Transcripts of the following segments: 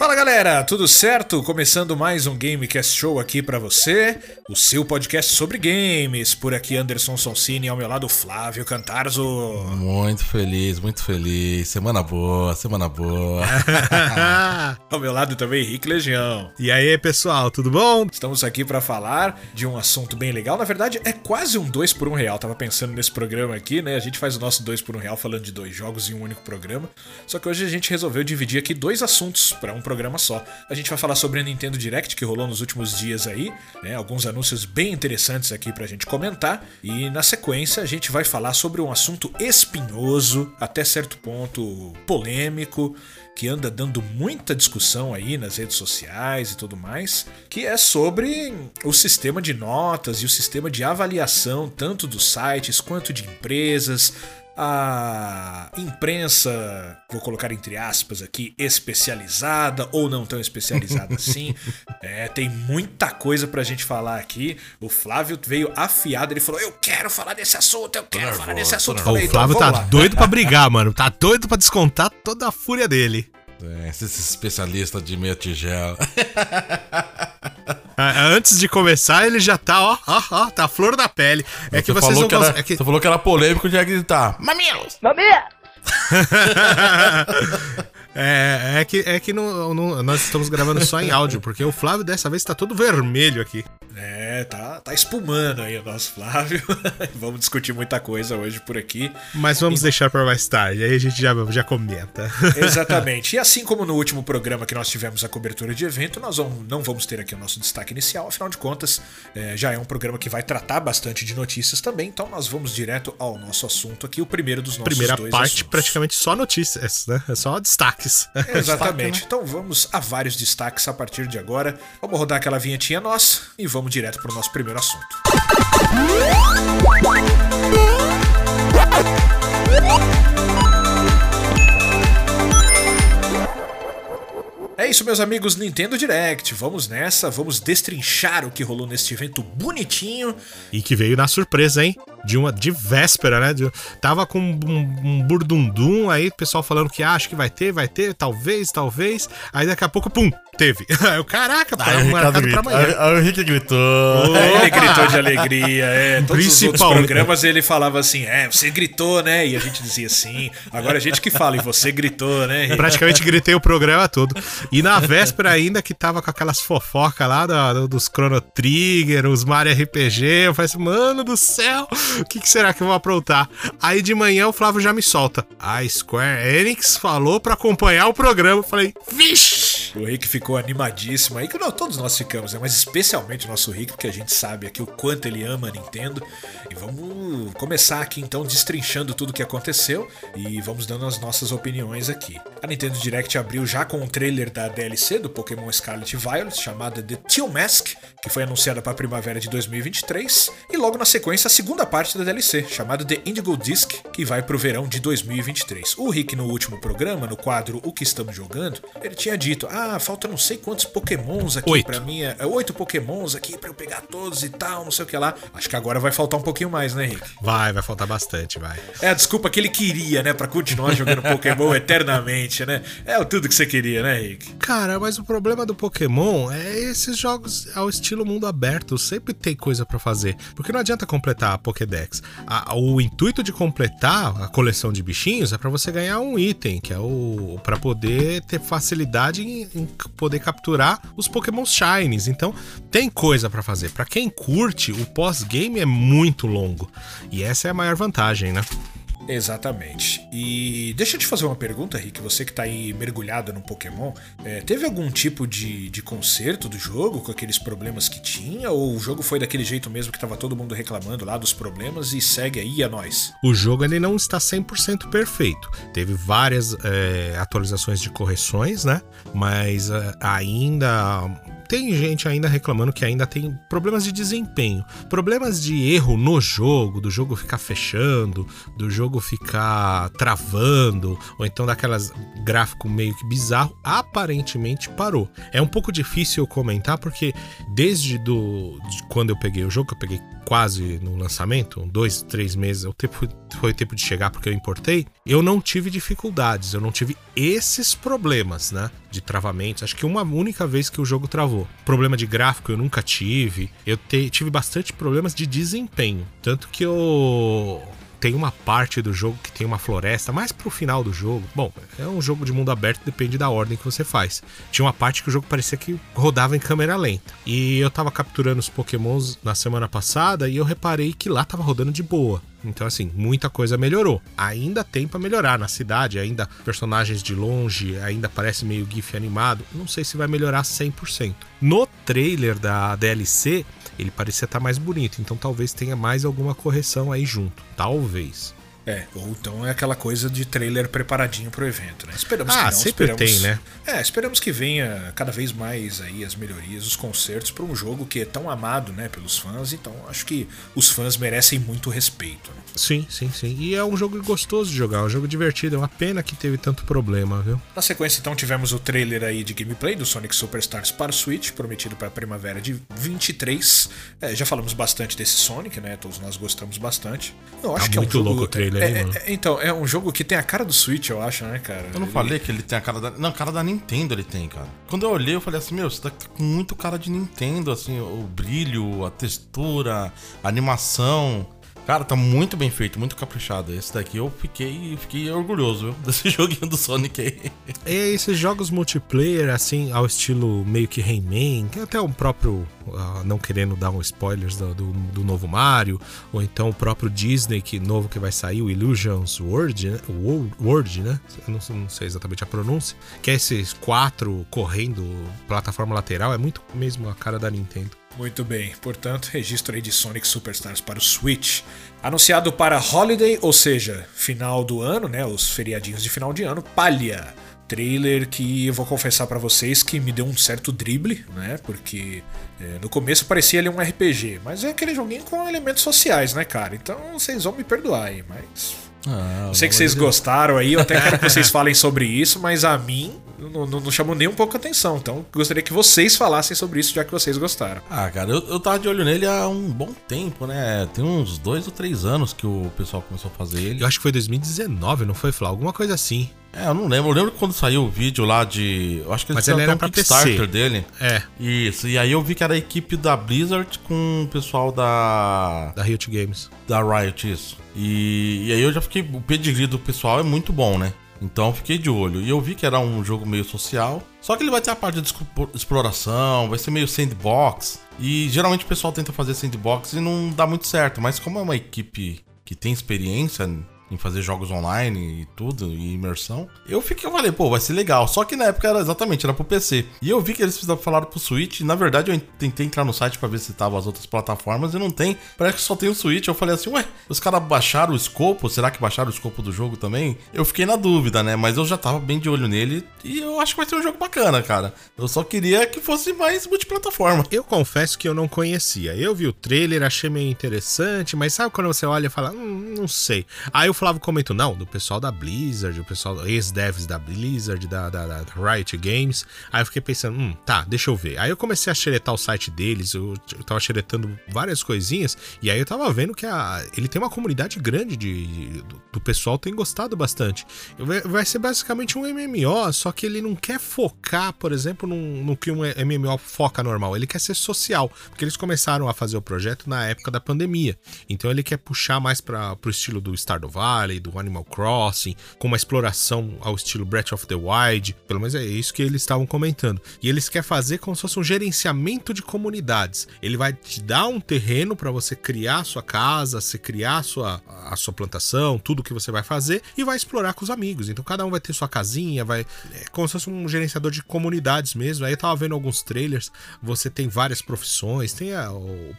Fala galera, tudo certo? Começando mais um Gamecast Show aqui pra você, o seu podcast sobre games. Por aqui Anderson Sonsini, ao meu lado Flávio Cantarzo. Muito feliz, muito feliz. Semana boa, semana boa. ao meu lado também Henrique Legião. E aí pessoal, tudo bom? Estamos aqui pra falar de um assunto bem legal. Na verdade, é quase um 2 por 1 um real. Tava pensando nesse programa aqui, né? A gente faz o nosso 2 por 1 um real falando de dois jogos em um único programa. Só que hoje a gente resolveu dividir aqui dois assuntos para um programa só. A gente vai falar sobre a Nintendo Direct que rolou nos últimos dias aí, né? Alguns anúncios bem interessantes aqui pra gente comentar. E na sequência a gente vai falar sobre um assunto espinhoso, até certo ponto polêmico, que anda dando muita discussão aí nas redes sociais e tudo mais, que é sobre o sistema de notas e o sistema de avaliação tanto dos sites quanto de empresas, a imprensa, vou colocar entre aspas aqui, especializada ou não tão especializada assim. É, tem muita coisa pra gente falar aqui. O Flávio veio afiado, ele falou: Eu quero falar desse assunto, eu quero falar desse assunto. Falei, o Flávio então, tá lá. doido pra brigar, mano. Tá doido pra descontar toda a fúria dele. É, esse especialista de meia tigela. Antes de começar, ele já tá, ó, ó, ó, tá a flor da pele. É que vocês não que era, é que... Você falou que era polêmico de gritar. Mamilos! Mamilos! é, é que, é que nós estamos gravando só em áudio, porque o Flávio dessa vez tá todo vermelho aqui. É, tá, tá espumando aí o nosso Flávio. vamos discutir muita coisa hoje por aqui. Mas vamos e... deixar para mais tarde, aí a gente já, já comenta. Exatamente. E assim como no último programa que nós tivemos a cobertura de evento, nós vamos, não vamos ter aqui o nosso destaque inicial, afinal de contas, é, já é um programa que vai tratar bastante de notícias também, então nós vamos direto ao nosso assunto aqui, o primeiro dos nossos Primeira parte, assuntos. praticamente só notícias, né? É só destaques. Exatamente. Destaque, né? Então vamos a vários destaques a partir de agora. Vamos rodar aquela vinhetinha nossa e vamos vamos direto para o nosso primeiro assunto. É isso, meus amigos Nintendo Direct. Vamos nessa, vamos destrinchar o que rolou neste evento bonitinho. E que veio na surpresa, hein? De uma de véspera, né? De, tava com um, um burdundum aí, pessoal falando que ah, acho que vai ter, vai ter, talvez, talvez. Aí daqui a pouco, pum, teve. Aí eu, caraca, para ah, marcado pra amanhã. Aí, o Henrique gritou. ele gritou de alegria, é. Todos os outros programas ele falava assim, é, você gritou, né? E a gente dizia sim. Agora a gente que fala, e você gritou, né? Praticamente gritei o programa todo. E na véspera ainda que tava com aquelas fofocas lá do, dos Chrono Trigger, os Mario RPG, eu falei assim, mano do céu, o que, que, será que eu vou aprontar? Aí de manhã o Flávio já me solta. A Square Enix falou para acompanhar o programa. Eu falei, vixe! O Rick ficou animadíssimo aí, que não, todos nós ficamos, né? Mas especialmente o nosso Rick, porque a gente sabe aqui o quanto ele ama a Nintendo. E vamos começar aqui então destrinchando tudo o que aconteceu e vamos dando as nossas opiniões aqui. A Nintendo Direct abriu já com um trailer da DLC do Pokémon Scarlet Violet, chamada The Teal Mask, que foi anunciada para a primavera de 2023, e logo na sequência a segunda parte da DLC, chamada The Indigo Disc, que vai para o verão de 2023. O Rick no último programa, no quadro O que estamos jogando, ele tinha dito: "Ah, falta não sei quantos Pokémons aqui para mim, é, oito Pokémons aqui para eu pegar todos e tal, não sei o que lá". Acho que agora vai faltar um pouquinho mais, né, Rick? Vai, vai faltar bastante, vai. É a desculpa que ele queria, né, para continuar jogando Pokémon eternamente né? É tudo que você queria, né, Rick? Cara, mas o problema do Pokémon é esses jogos ao estilo mundo aberto. Sempre tem coisa para fazer. Porque não adianta completar a Pokédex. A, o intuito de completar a coleção de bichinhos é para você ganhar um item, que é o para poder ter facilidade em, poder capturar os Pokémon Shines. Então, tem coisa para fazer. Para quem curte, o pós-game é muito longo. E essa é a maior vantagem, né? Exatamente. E deixa eu te fazer uma pergunta, Rick. Você que tá aí mergulhado no Pokémon, é, teve algum tipo de, de conserto do jogo com aqueles problemas que tinha? Ou o jogo foi daquele jeito mesmo que tava todo mundo reclamando lá dos problemas e segue aí a nós? O jogo ele não está 100% perfeito. Teve várias é, atualizações de correções, né? Mas é, ainda tem gente ainda reclamando que ainda tem problemas de desempenho, problemas de erro no jogo, do jogo ficar fechando, do jogo ficar travando, ou então daquelas gráfico meio que bizarro, aparentemente parou. É um pouco difícil eu comentar porque desde do, de quando eu peguei o jogo, eu peguei quase no lançamento, dois, três meses, o tempo foi o tempo de chegar porque eu importei, eu não tive dificuldades, eu não tive esses problemas, né? De travamentos. Acho que uma única vez que o jogo travou. Problema de gráfico eu nunca tive. Eu te, tive bastante problemas de desempenho. Tanto que eu tem uma parte do jogo que tem uma floresta, mais pro final do jogo. Bom, é um jogo de mundo aberto, depende da ordem que você faz. Tinha uma parte que o jogo parecia que rodava em câmera lenta. E eu tava capturando os pokémons na semana passada e eu reparei que lá tava rodando de boa. Então, assim, muita coisa melhorou. Ainda tem para melhorar na cidade, ainda personagens de longe, ainda parece meio GIF animado. Não sei se vai melhorar 100%. No trailer da DLC, ele parecia estar tá mais bonito, então talvez tenha mais alguma correção aí junto. Talvez. É, ou então é aquela coisa de trailer preparadinho pro evento, né? Esperamos ah, que não. sempre tem, né? É, esperamos que venha cada vez mais aí as melhorias, os concertos para um jogo que é tão amado, né, pelos fãs. Então acho que os fãs merecem muito respeito. Né? Sim, sim, sim. E é um jogo gostoso de jogar, é um jogo divertido. É uma pena que teve tanto problema, viu? Na sequência, então, tivemos o trailer aí de gameplay do Sonic Superstars para o Switch, prometido para a primavera de 23. É, já falamos bastante desse Sonic, né? Todos nós gostamos bastante. Eu acho tá que é um muito jogo, louco o trailer, é, hein, mano? É, então, é um jogo que tem a cara do Switch, eu acho, né, cara? Eu não ele... falei que ele tem a cara da. Não, a cara da Nintendo ele tem, cara. Quando eu olhei, eu falei assim, meu, isso tá com muito cara de Nintendo, assim, o brilho, a textura, a animação. Cara, tá muito bem feito, muito caprichado. Esse daqui eu fiquei, fiquei orgulhoso viu? desse joguinho do Sonic aí. É, esses jogos multiplayer, assim, ao estilo meio que Rayman, que até o próprio, uh, não querendo dar um spoilers do, do, do, novo Mario, ou então o próprio Disney que novo que vai sair, o Illusions World, né? World, World, né? Eu não, não sei exatamente a pronúncia. Que é esses quatro correndo plataforma lateral, é muito mesmo a cara da Nintendo. Muito bem, portanto, registro aí de Sonic Superstars para o Switch. Anunciado para Holiday, ou seja, final do ano, né? Os feriadinhos de final de ano, palha. Trailer que eu vou confessar para vocês que me deu um certo drible, né? Porque é, no começo parecia ele um RPG, mas é aquele joguinho com elementos sociais, né, cara? Então vocês vão me perdoar aí, mas ah, eu sei que vocês gostaram aí, eu até quero que vocês falem sobre isso, mas a mim não, não, não, chamou nem um pouco a atenção. Então gostaria que vocês falassem sobre isso, já que vocês gostaram. Ah, cara, eu, eu tava de olho nele há um bom tempo, né? Tem uns dois ou três anos que o pessoal começou a fazer ele. Eu acho que foi 2019, não foi, Flá? Alguma coisa assim. É, eu não lembro. Eu lembro quando saiu o vídeo lá de. Eu acho que eles Mas ele era um Kickstarter PC. dele. É. Isso. E aí eu vi que era a equipe da Blizzard com o pessoal da. Da Riot Games. Da Riot, isso. E, e aí eu já fiquei. O pedigree do pessoal é muito bom, né? Então fiquei de olho. E eu vi que era um jogo meio social. Só que ele vai ter a parte de exploração, vai ser meio sandbox. E geralmente o pessoal tenta fazer sandbox e não dá muito certo. Mas como é uma equipe que tem experiência em fazer jogos online e tudo, e imersão. Eu fiquei, eu falei, pô, vai ser legal. Só que na época era exatamente, era pro PC. E eu vi que eles falaram pro Switch. E na verdade, eu tentei entrar no site para ver se tava as outras plataformas e não tem. Parece que só tem o Switch. Eu falei assim, ué, os caras baixaram o escopo? Será que baixaram o escopo do jogo também? Eu fiquei na dúvida, né? Mas eu já tava bem de olho nele e eu acho que vai ser um jogo bacana, cara. Eu só queria que fosse mais multiplataforma. Eu confesso que eu não conhecia. Eu vi o trailer, achei meio interessante, mas sabe quando você olha e fala, hum, não sei. Aí eu Flávio comentou, não, do pessoal da Blizzard, o pessoal, ex-devs da Blizzard, da, da, da, Riot Games. Aí eu fiquei pensando, hum, tá, deixa eu ver. Aí eu comecei a xeretar o site deles, eu, eu tava xeretando várias coisinhas, e aí eu tava vendo que a, ele tem uma comunidade grande de, de do, pessoal, tem gostado bastante. Vai, ser basicamente um MMO, só que ele não quer focar, por exemplo, no, no que um MMO foca normal, ele quer ser social, porque eles começaram a fazer o projeto na época da pandemia. Então ele quer puxar mais para pro estilo do Stardew Valley, do Animal Crossing, com uma exploração ao estilo Breath of the Wild, pelo menos é isso que eles estavam comentando. E eles querem fazer como se fosse um gerenciamento de comunidades. Ele vai te dar um terreno para você criar a sua casa, você criar a sua, a sua plantação, tudo que você vai fazer e vai explorar com os amigos. Então cada um vai ter sua casinha, vai é como se fosse um gerenciador de comunidades mesmo. Aí eu tava vendo alguns trailers, você tem várias profissões, tem a, o,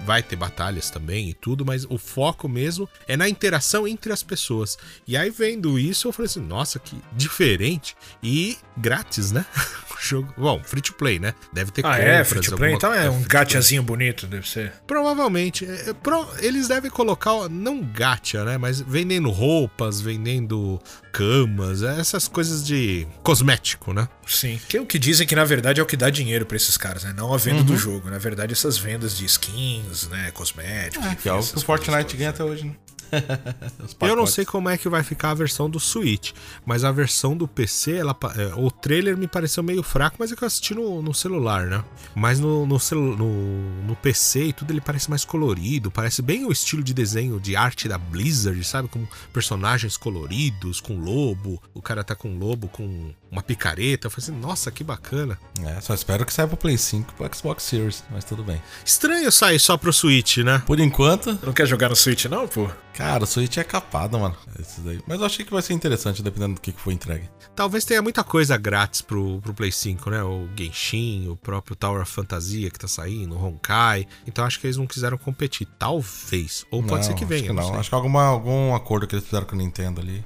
vai ter batalhas também e tudo, mas o foco mesmo é na interação entre as pessoas. E aí, vendo isso, eu falei assim: nossa, que diferente e grátis, né? jogo. Bom, free to play, né? Deve ter Ah, é? Free to play? Então é um to play. gachazinho bonito, deve ser. Provavelmente. É, é, pro- eles devem colocar, não gacha, né? Mas vendendo roupas, vendendo camas, essas coisas de cosmético, né? Sim. Que é o que dizem que na verdade é o que dá dinheiro pra esses caras, né? Não a venda do jogo. Na verdade, essas vendas de skins, né? Cosméticos. Que é o que o Fortnite ganha até hoje, né? Eu não sei como é que vai ficar a versão do Switch, mas a versão do PC, ela, é, o trailer me pareceu meio fraco, mas é que eu assisti no, no celular, né? Mas no, no, celu- no, no PC e tudo, ele parece mais colorido, parece bem o estilo de desenho, de arte da Blizzard, sabe? Com personagens coloridos, com lobo, o cara tá com um lobo com uma picareta. Eu falei assim, nossa, que bacana. É, só espero que saia pro Play 5 e pro Xbox Series, mas tudo bem. Estranho sair só pro Switch, né? Por enquanto. Não quer jogar no Switch, não, pô? Cara, o Switch é capado, mano. Mas eu achei que vai ser interessante, dependendo do que que for entregue. Talvez tenha muita coisa grátis pro, pro Play 5, né? O Genshin, o próprio Tower of Fantasia que tá saindo, o Honkai. Então acho que eles não quiseram competir. Talvez. Ou pode Não, ser que venha, Acho que não, não. Acho que alguma, algum acordo que eles fizeram com a Nintendo ali,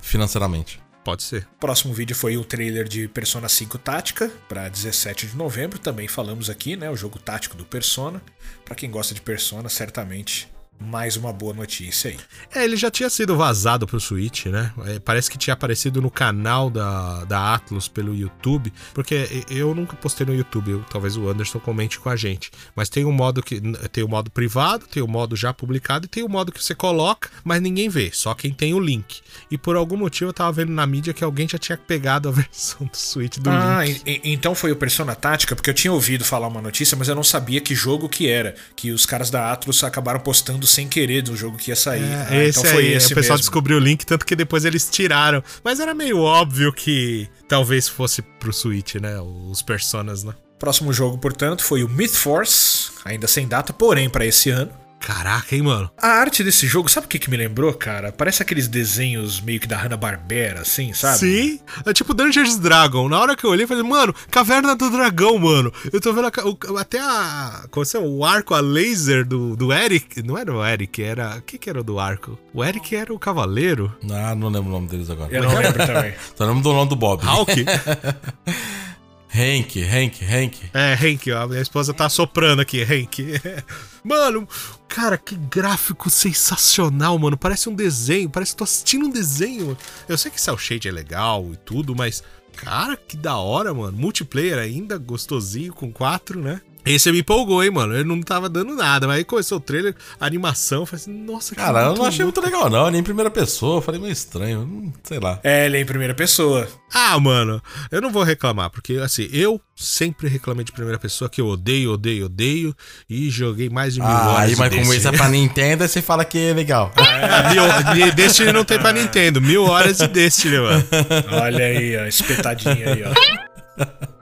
financeiramente. Pode ser. Próximo vídeo foi o trailer de Persona 5 Tática, para 17 de novembro. Também falamos aqui, né? O jogo tático do Persona. Pra quem gosta de Persona, certamente mais uma boa notícia aí. É, ele já tinha sido vazado pro Switch, né? É, parece que tinha aparecido no canal da, da Atlus pelo YouTube, porque eu nunca postei no YouTube, eu- talvez o Anderson comente com a gente. Mas tem um modo que tem o modo privado, tem o modo já publicado e tem o modo que você coloca, mas ninguém vê, só quem tem o link. E por algum motivo eu tava vendo na mídia que alguém já tinha pegado a versão do Switch do Ah, link. e- então foi o Persona Tática, porque eu tinha ouvido falar uma notícia, mas eu não sabia que jogo que era. Que os caras da Atlus acabaram postando sem querer do jogo que ia sair. É, Ah, esse então foi aí, esse o pessoal mesmo. descobriu o link, tanto que depois eles tiraram. Mas era meio óbvio que talvez fosse pro Switch, né? Os personas, né? Próximo jogo, portanto, foi o Myth Force, ainda sem data, porém para esse ano. Caraca, hein, mano? A arte desse jogo, sabe o que, que me lembrou, cara? Parece aqueles desenhos meio que da Hanna-Barbera, assim, sabe? Sim, é tipo Dungeons Dragon. Na hora que eu olhei, eu falei, mano, Caverna do Dragão, mano. Eu tô vendo a até a. Como chama? O arco, a laser do, do Eric. Não era o Eric, era. O que, que era o do arco? O Eric era o cavaleiro. Ah, não lembro o nome deles agora. Eu não lembro também. Só lembro do nome do Bob. Hulk? Hank, Hank, Hank. é, Hank, ó. Minha esposa tá soprando aqui, Hank. Mano, cara, que gráfico sensacional, mano. Parece um desenho, parece que tô assistindo um desenho. Eu sei que Cell Shade é legal e tudo, mas. Cara, que da hora, mano. Multiplayer ainda, gostosinho, com quatro, né? Esse me empolgou, hein, mano. Ele não tava dando nada, mas aí começou o trailer, a animação, eu falei assim, nossa, que Cara, eu não achei louco. muito legal, não. Nem em primeira pessoa. Falei meio estranho. hum, Sei lá. É, ele é em primeira pessoa. Ah, mano, eu não vou reclamar, porque assim, eu sempre reclamei de primeira pessoa que eu odeio, odeio, odeio, e joguei mais de mil Ah, horas. aí, de mas como Destiny. isso é pra Nintendo, você fala que é legal. Ah, mil, Destiny não tem pra Nintendo, mil horas de Destiny, mano. Olha aí, ó, espetadinha aí, ó.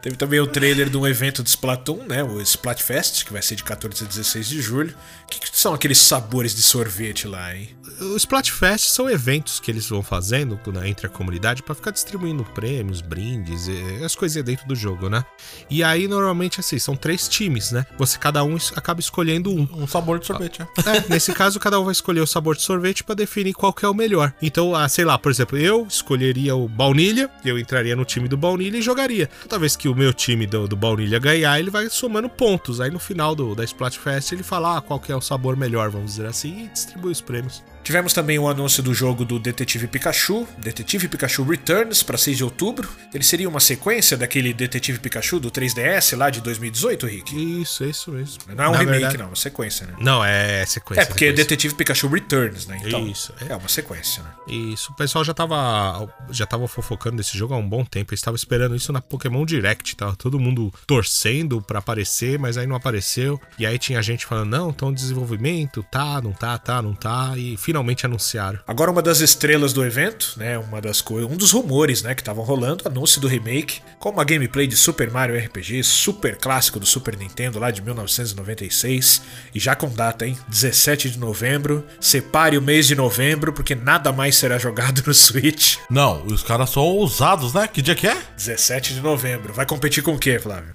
Teve também o trailer de um evento de Splatoon, né? O Splatfest, que vai ser de 14 a 16 de julho. O que, que são aqueles sabores de sorvete lá, hein? Os Splatfest são eventos que eles vão fazendo né, entre a comunidade pra ficar distribuindo prêmios, brindes, as coisinhas dentro do jogo, né? E aí, normalmente, assim, são três times, né? Você, cada um acaba escolhendo um. Um sabor de sorvete, é. É, nesse caso, cada um vai escolher o sabor de sorvete pra definir qual que é o melhor. Então, ah, sei lá, por exemplo, eu escolheria o baunilha, eu entraria no time do baunilha e jogaria. Toda vez que o meu time do, do baunilha ganhar, ele vai somando pontos. Aí no final do, da Splatfest ele fala ah, qual que é o sabor melhor, vamos dizer assim, e distribui os prêmios. Tivemos também o anúncio do jogo do Detetive Pikachu, Detetive Pikachu Returns, para 6 de outubro. Ele seria uma sequência daquele Detetive Pikachu do 3DS lá de 2018, Rick? Isso, é isso mesmo. Não é um Na remake, verdade- não, é uma sequência, né? Não, é sequência. É, porque sequência. Detetive Pikachu Returns, né? Então, Isso, é. é uma sequência, né? Isso, o pessoal já tava já tava fofocando desse jogo há um bom tempo. Eles estavam esperando isso na Pokémon Direct, tava todo mundo torcendo pra aparecer, mas aí não apareceu. E aí tinha gente falando: "Não, em desenvolvimento, tá, não tá, tá, não tá", e finalmente anunciaram. Agora uma das estrelas do evento, né, uma das coisas, um dos rumores, né, que estavam rolando, anúncio do remake com uma gameplay de Super Mario RPG, super clássico do Super Nintendo lá de 1996 e já com data, hein, 17 de novembro. Separe o mês de novembro porque nada mais será jogado no Switch. Não, os caras são ousados, né? Que dia que é? 17 de novembro. Vai competir com o quê, Flávio?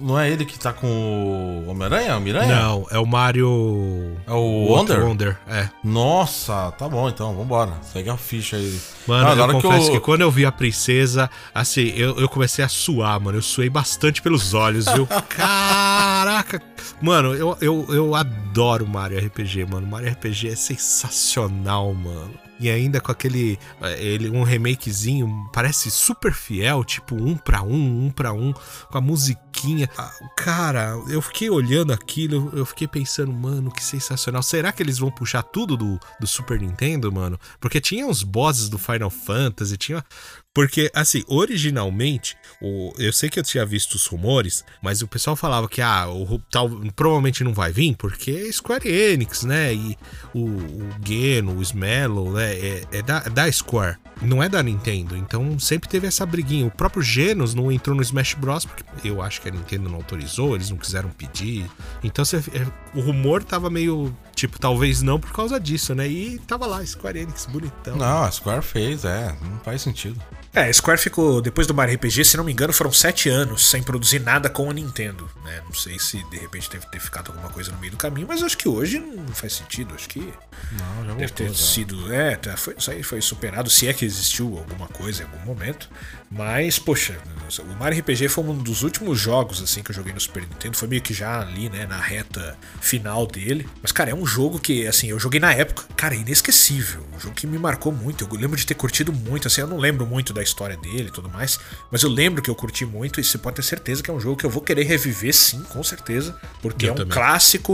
Não é ele que tá com o Homem-Aranha? Não, é o Mario. É o Wonder? Wonder, é. Nossa, tá bom então, vambora. Segue a ficha aí. Mano, ah, eu confesso que, eu... que, quando eu vi a princesa, assim, eu, eu comecei a suar, mano. Eu suei bastante pelos olhos, viu? Caraca! Mano, eu, eu, eu adoro Mario RPG, mano. Mario RPG é sensacional, mano e ainda com aquele eh, ele um remakezinho parece super fiel, tipo um para um, um para um, com a musiquinha. Ah, cara, eu fiquei olhando aquilo, eu fiquei pensando, mano, que sensacional. Será que eles vão puxar tudo do, do Super Nintendo, mano? Porque tinha uns bosses do Final Fantasy, tinha porque, assim, originalmente, o, eu sei que eu tinha visto os rumores, mas o pessoal falava que, ah, o, tal, provavelmente não vai vir, porque é Square Enix, né? E o, o Geno, o Smello, né? É, é, da, da Square, não é da Nintendo. Então sempre teve essa briguinha. O próprio Genos não entrou no Smash Bros. porque eu acho que a Nintendo não autorizou, eles não quiseram pedir. Então você, é, o rumor tava meio tipo, talvez não por causa disso, né? E tava lá, Square Enix, bonitão. Não, a Square fez, é, não faz sentido. É, a Square ficou, depois do Mario RPG, se não me engano, foram sete anos sem produzir nada com a Nintendo. Né? Não sei se de repente deve ter ficado alguma coisa no meio do caminho, mas acho que hoje não faz sentido. Acho que. Não, já deve ter já. sido. É, tá, foi, isso aí foi superado, se é que existiu alguma coisa em algum momento. Mas, poxa, o Mario RPG foi um dos últimos jogos assim que eu joguei no Super Nintendo. Foi meio que já ali, né, na reta final dele. Mas, cara, é um jogo que, assim, eu joguei na época, cara, é inesquecível. Um jogo que me marcou muito. Eu lembro de ter curtido muito, assim, eu não lembro muito da história dele e tudo mais. Mas eu lembro que eu curti muito e você pode ter certeza que é um jogo que eu vou querer reviver, sim, com certeza. Porque eu é um também. clássico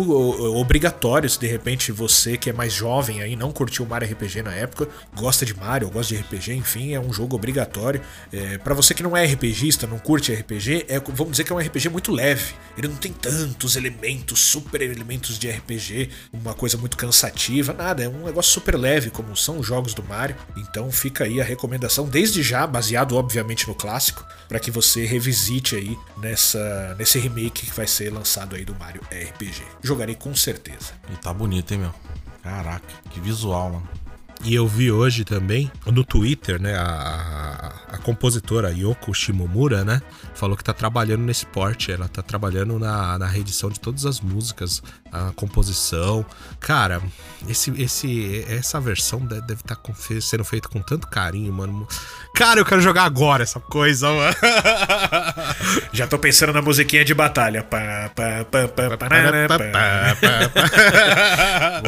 obrigatório. Se de repente você que é mais jovem aí não curtiu o Mario RPG na época, gosta de Mario, gosta de RPG, enfim, é um jogo obrigatório. É, é, para você que não é RPGista, não curte RPG, é, vamos dizer que é um RPG muito leve. Ele não tem tantos elementos, super elementos de RPG, uma coisa muito cansativa, nada. É um negócio super leve, como são os jogos do Mario. Então fica aí a recomendação, desde já, baseado obviamente no clássico, para que você revisite aí nessa, nesse remake que vai ser lançado aí do Mario RPG. Jogarei com certeza. E tá bonito, hein, meu? Caraca, que visual, mano. E eu vi hoje também no Twitter, né, a, a, compositora Yoko Shimomura, né, falou que tá trabalhando nesse porte, ela tá trabalhando na, na reedição de todas as músicas, a composição. Cara, esse, esse, essa versão deve estar tá sendo feita com tanto carinho, mano. Cara, eu quero jogar agora essa coisa, mano. Já tô pensando na musiquinha de batalha.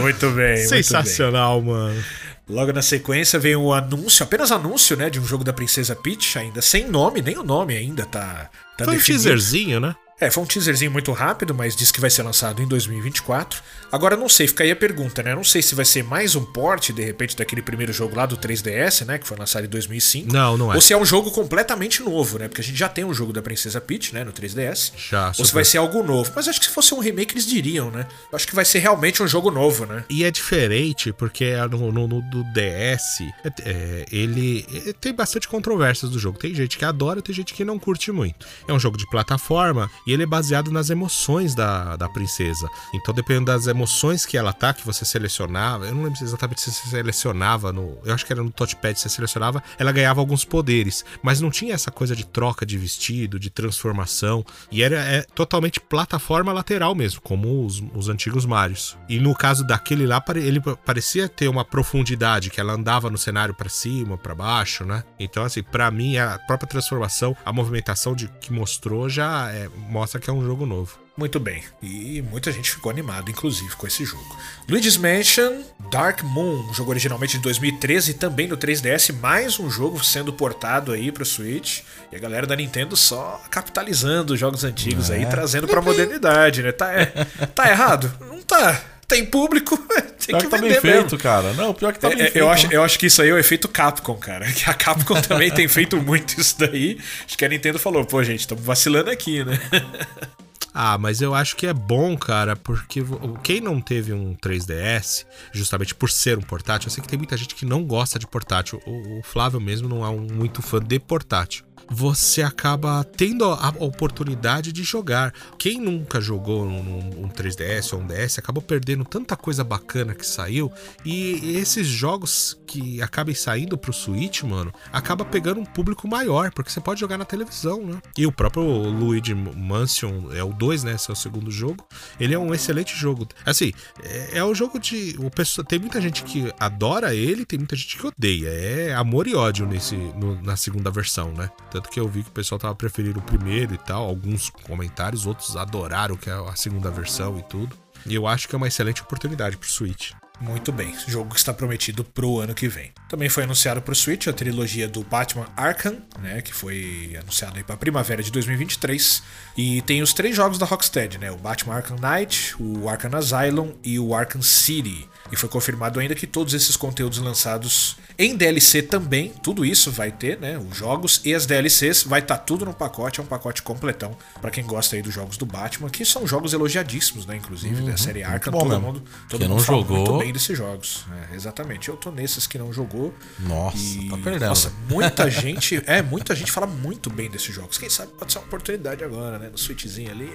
Muito bem. Sensacional, muito bem. mano. Logo na sequência vem o anúncio, apenas anúncio, né, de um jogo da Princesa Peach, ainda sem nome, nem o nome ainda tá, tá Foi definido. um teaserzinho, né? É, foi um teaserzinho muito rápido, mas diz que vai ser lançado em 2024. Agora não sei, fica aí a pergunta, né? Não sei se vai ser mais um port, de repente, daquele primeiro jogo lá do 3DS, né? Que foi lançado em 2005. Não, não é. Ou se é um jogo completamente novo, né? Porque a gente já tem um jogo da Princesa Peach, né? No 3DS. Já, Ou se vai ser algo novo. Mas acho que se fosse um remake, eles diriam, né? Eu acho que vai ser realmente um jogo novo, né? E é diferente, porque no, no, no do DS, é, é, ele, ele tem bastante controvérsias do jogo. Tem gente que adora, tem gente que não curte muito. É um jogo de plataforma e ele é baseado nas emoções da, da princesa. Então, dependendo das emoções que ela tá, que você selecionava, eu não lembro exatamente se você selecionava no. Eu acho que era no touchpad, você selecionava, ela ganhava alguns poderes. Mas não tinha essa coisa de troca de vestido, de transformação. E era é, totalmente plataforma lateral mesmo, como os, os antigos Marios. E no caso daquele lá, ele parecia ter uma profundidade, que ela andava no cenário para cima, para baixo, né? Então, assim, para mim, a própria transformação, a movimentação de, que mostrou já é, mostra que é um jogo novo. Muito bem. E muita gente ficou animado, inclusive, com esse jogo. Luigi's Mansion Dark Moon, jogo originalmente de 2013 também no 3DS, mais um jogo sendo portado aí pro Switch. E a galera da Nintendo só capitalizando os jogos antigos é. aí, trazendo pra modernidade, né? Tá, é, tá errado? Não tá tem público, tem pior que, que tá bem mesmo. feito, cara. Não, pior que tá é, bem é, feito. Eu acho, eu acho que isso aí é o efeito Capcom, cara. Que a Capcom também tem feito muito isso daí. Acho que a Nintendo falou, pô, gente, estamos vacilando aqui, né? Ah, mas eu acho que é bom, cara, porque quem não teve um 3DS, justamente por ser um portátil, eu sei que tem muita gente que não gosta de portátil. O, Flávio mesmo não é um muito fã de portátil. Você acaba tendo a oportunidade de jogar. Quem nunca jogou um, um 3DS ou um DS acabou perdendo tanta coisa bacana que saiu. E esses jogos que acabem saindo pro Switch, mano, acaba pegando um público maior, porque você pode jogar na televisão, né? E o próprio Luigi Mansion é o 2, né? Esse é o segundo jogo. Ele é um excelente jogo. Assim, é, é um jogo de. O pessoal, tem muita gente que adora ele, tem muita gente que odeia. É amor e ódio nesse, no, na segunda versão, né? Tanto que eu vi que o pessoal tava preferindo o primeiro e tal. Alguns comentários, outros adoraram que é a segunda versão e tudo. E eu acho que é uma excelente oportunidade pro Switch. Muito bem, jogo que está prometido pro ano que vem. Também foi anunciado pro Switch a trilogia do Batman Arkham, né, que foi anunciado aí para primavera de 2023, e tem os três jogos da Rocksteady, né, o Batman Arkham Knight, o Arkham Asylum e o Arkham City. E foi confirmado ainda que todos esses conteúdos lançados em DLC também, tudo isso vai ter, né? Os jogos e as DLCs, vai estar tá tudo no pacote, é um pacote completão para quem gosta aí dos jogos do Batman, que são jogos elogiadíssimos, né? Inclusive, uhum, da série Arkham, todo mesmo. mundo, todo quem mundo não fala jogou... muito bem desses jogos. É, exatamente. Eu tô nesses que não jogou. Nossa, e... tá perdendo. Nossa, muita gente, é, muita gente fala muito bem desses jogos. Quem sabe pode ser uma oportunidade agora, né? No Switchzinho ali.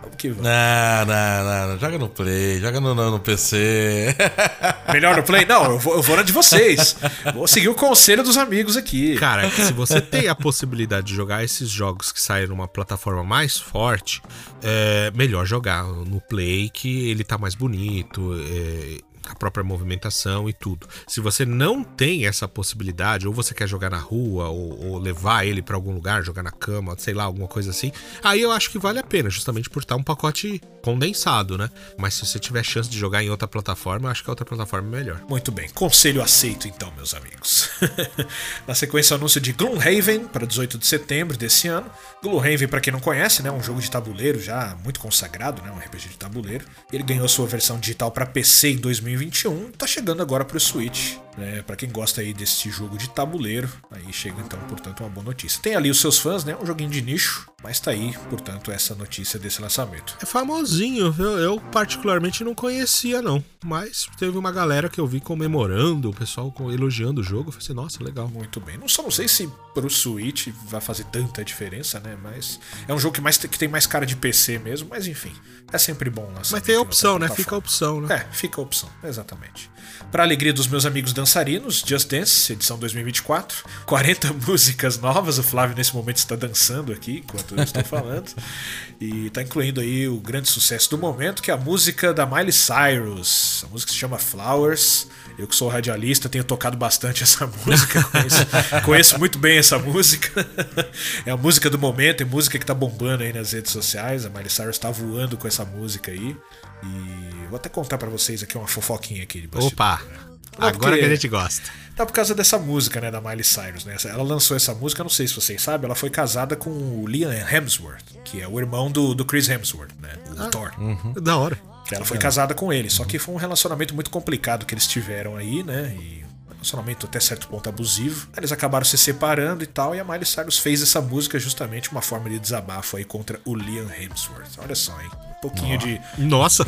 Vamos que vamos. Não, não, não, joga no Play, joga no, no PC. Melhor no Play? Não, eu vou, eu vou na de vocês. Vou seguir o conselho dos amigos aqui. Cara, se você tem a possibilidade de jogar esses jogos que saem numa plataforma mais forte, é melhor jogar no Play, que ele tá mais bonito. É, a própria movimentação e tudo. Se você não tem essa possibilidade, ou você quer jogar na rua, ou, ou levar ele para algum lugar, jogar na cama, sei lá, alguma coisa assim, aí eu acho que vale a pena, justamente por estar um pacote condensado, né? Mas se você tiver chance de jogar em outra plataforma, acho que a outra plataforma é melhor. Muito bem, conselho aceito então, meus amigos. na sequência, o anúncio de Gloomhaven para 18 de setembro desse ano. Gloomhaven, para quem não conhece, né, é um jogo de tabuleiro já muito consagrado, né, um RPG de tabuleiro. Ele ganhou sua versão digital para PC em 2000 2021, tá chegando agora pro Switch. Né? Para quem gosta aí desse jogo de tabuleiro, aí chega então, portanto, uma boa notícia. Tem ali os seus fãs, né? Um joguinho de nicho, mas tá aí, portanto, essa notícia desse lançamento. É famosinho, eu, eu particularmente não conhecia não, mas teve uma galera que eu vi comemorando, o pessoal elogiando o jogo, eu falei assim, nossa, legal. Muito bem. Não só não sei se pro Switch vai fazer tanta diferença, né? Mas é um jogo que, mais, que tem mais cara de PC mesmo, mas enfim, é sempre bom lançar. Mas tem a opção, né? Fica a opção, né? É, fica a opção, exatamente. Para alegria dos meus amigos dançarinos, Just Dance, edição 2024. 40 músicas novas, o Flávio nesse momento está dançando aqui, enquanto eu estou falando. E está incluindo aí o grande sucesso do momento, que é a música da Miley Cyrus. A música se chama Flowers. Eu que sou radialista tenho tocado bastante essa música, conheço, conheço muito bem essa música. É a música do momento, é música que tá bombando aí nas redes sociais. A Miley Cyrus tá voando com essa música aí. E vou até contar para vocês aqui uma fofoquinha aqui de bastidor. Opa! Não, Agora que a gente gosta. Tá por causa dessa música, né, da Miley Cyrus, né? Ela lançou essa música, não sei se vocês sabem, ela foi casada com o Liam Hemsworth, que é o irmão do, do Chris Hemsworth, né? O ah, Thor. Uhum. Da hora. Ela foi casada com ele, só que foi um relacionamento muito complicado que eles tiveram aí, né? E relacionamento até certo ponto abusivo. Eles acabaram se separando e tal, e a Miley Cyrus fez essa música justamente uma forma de desabafo aí contra o Liam Hemsworth. Olha só, hein? Um pouquinho de. Nossa!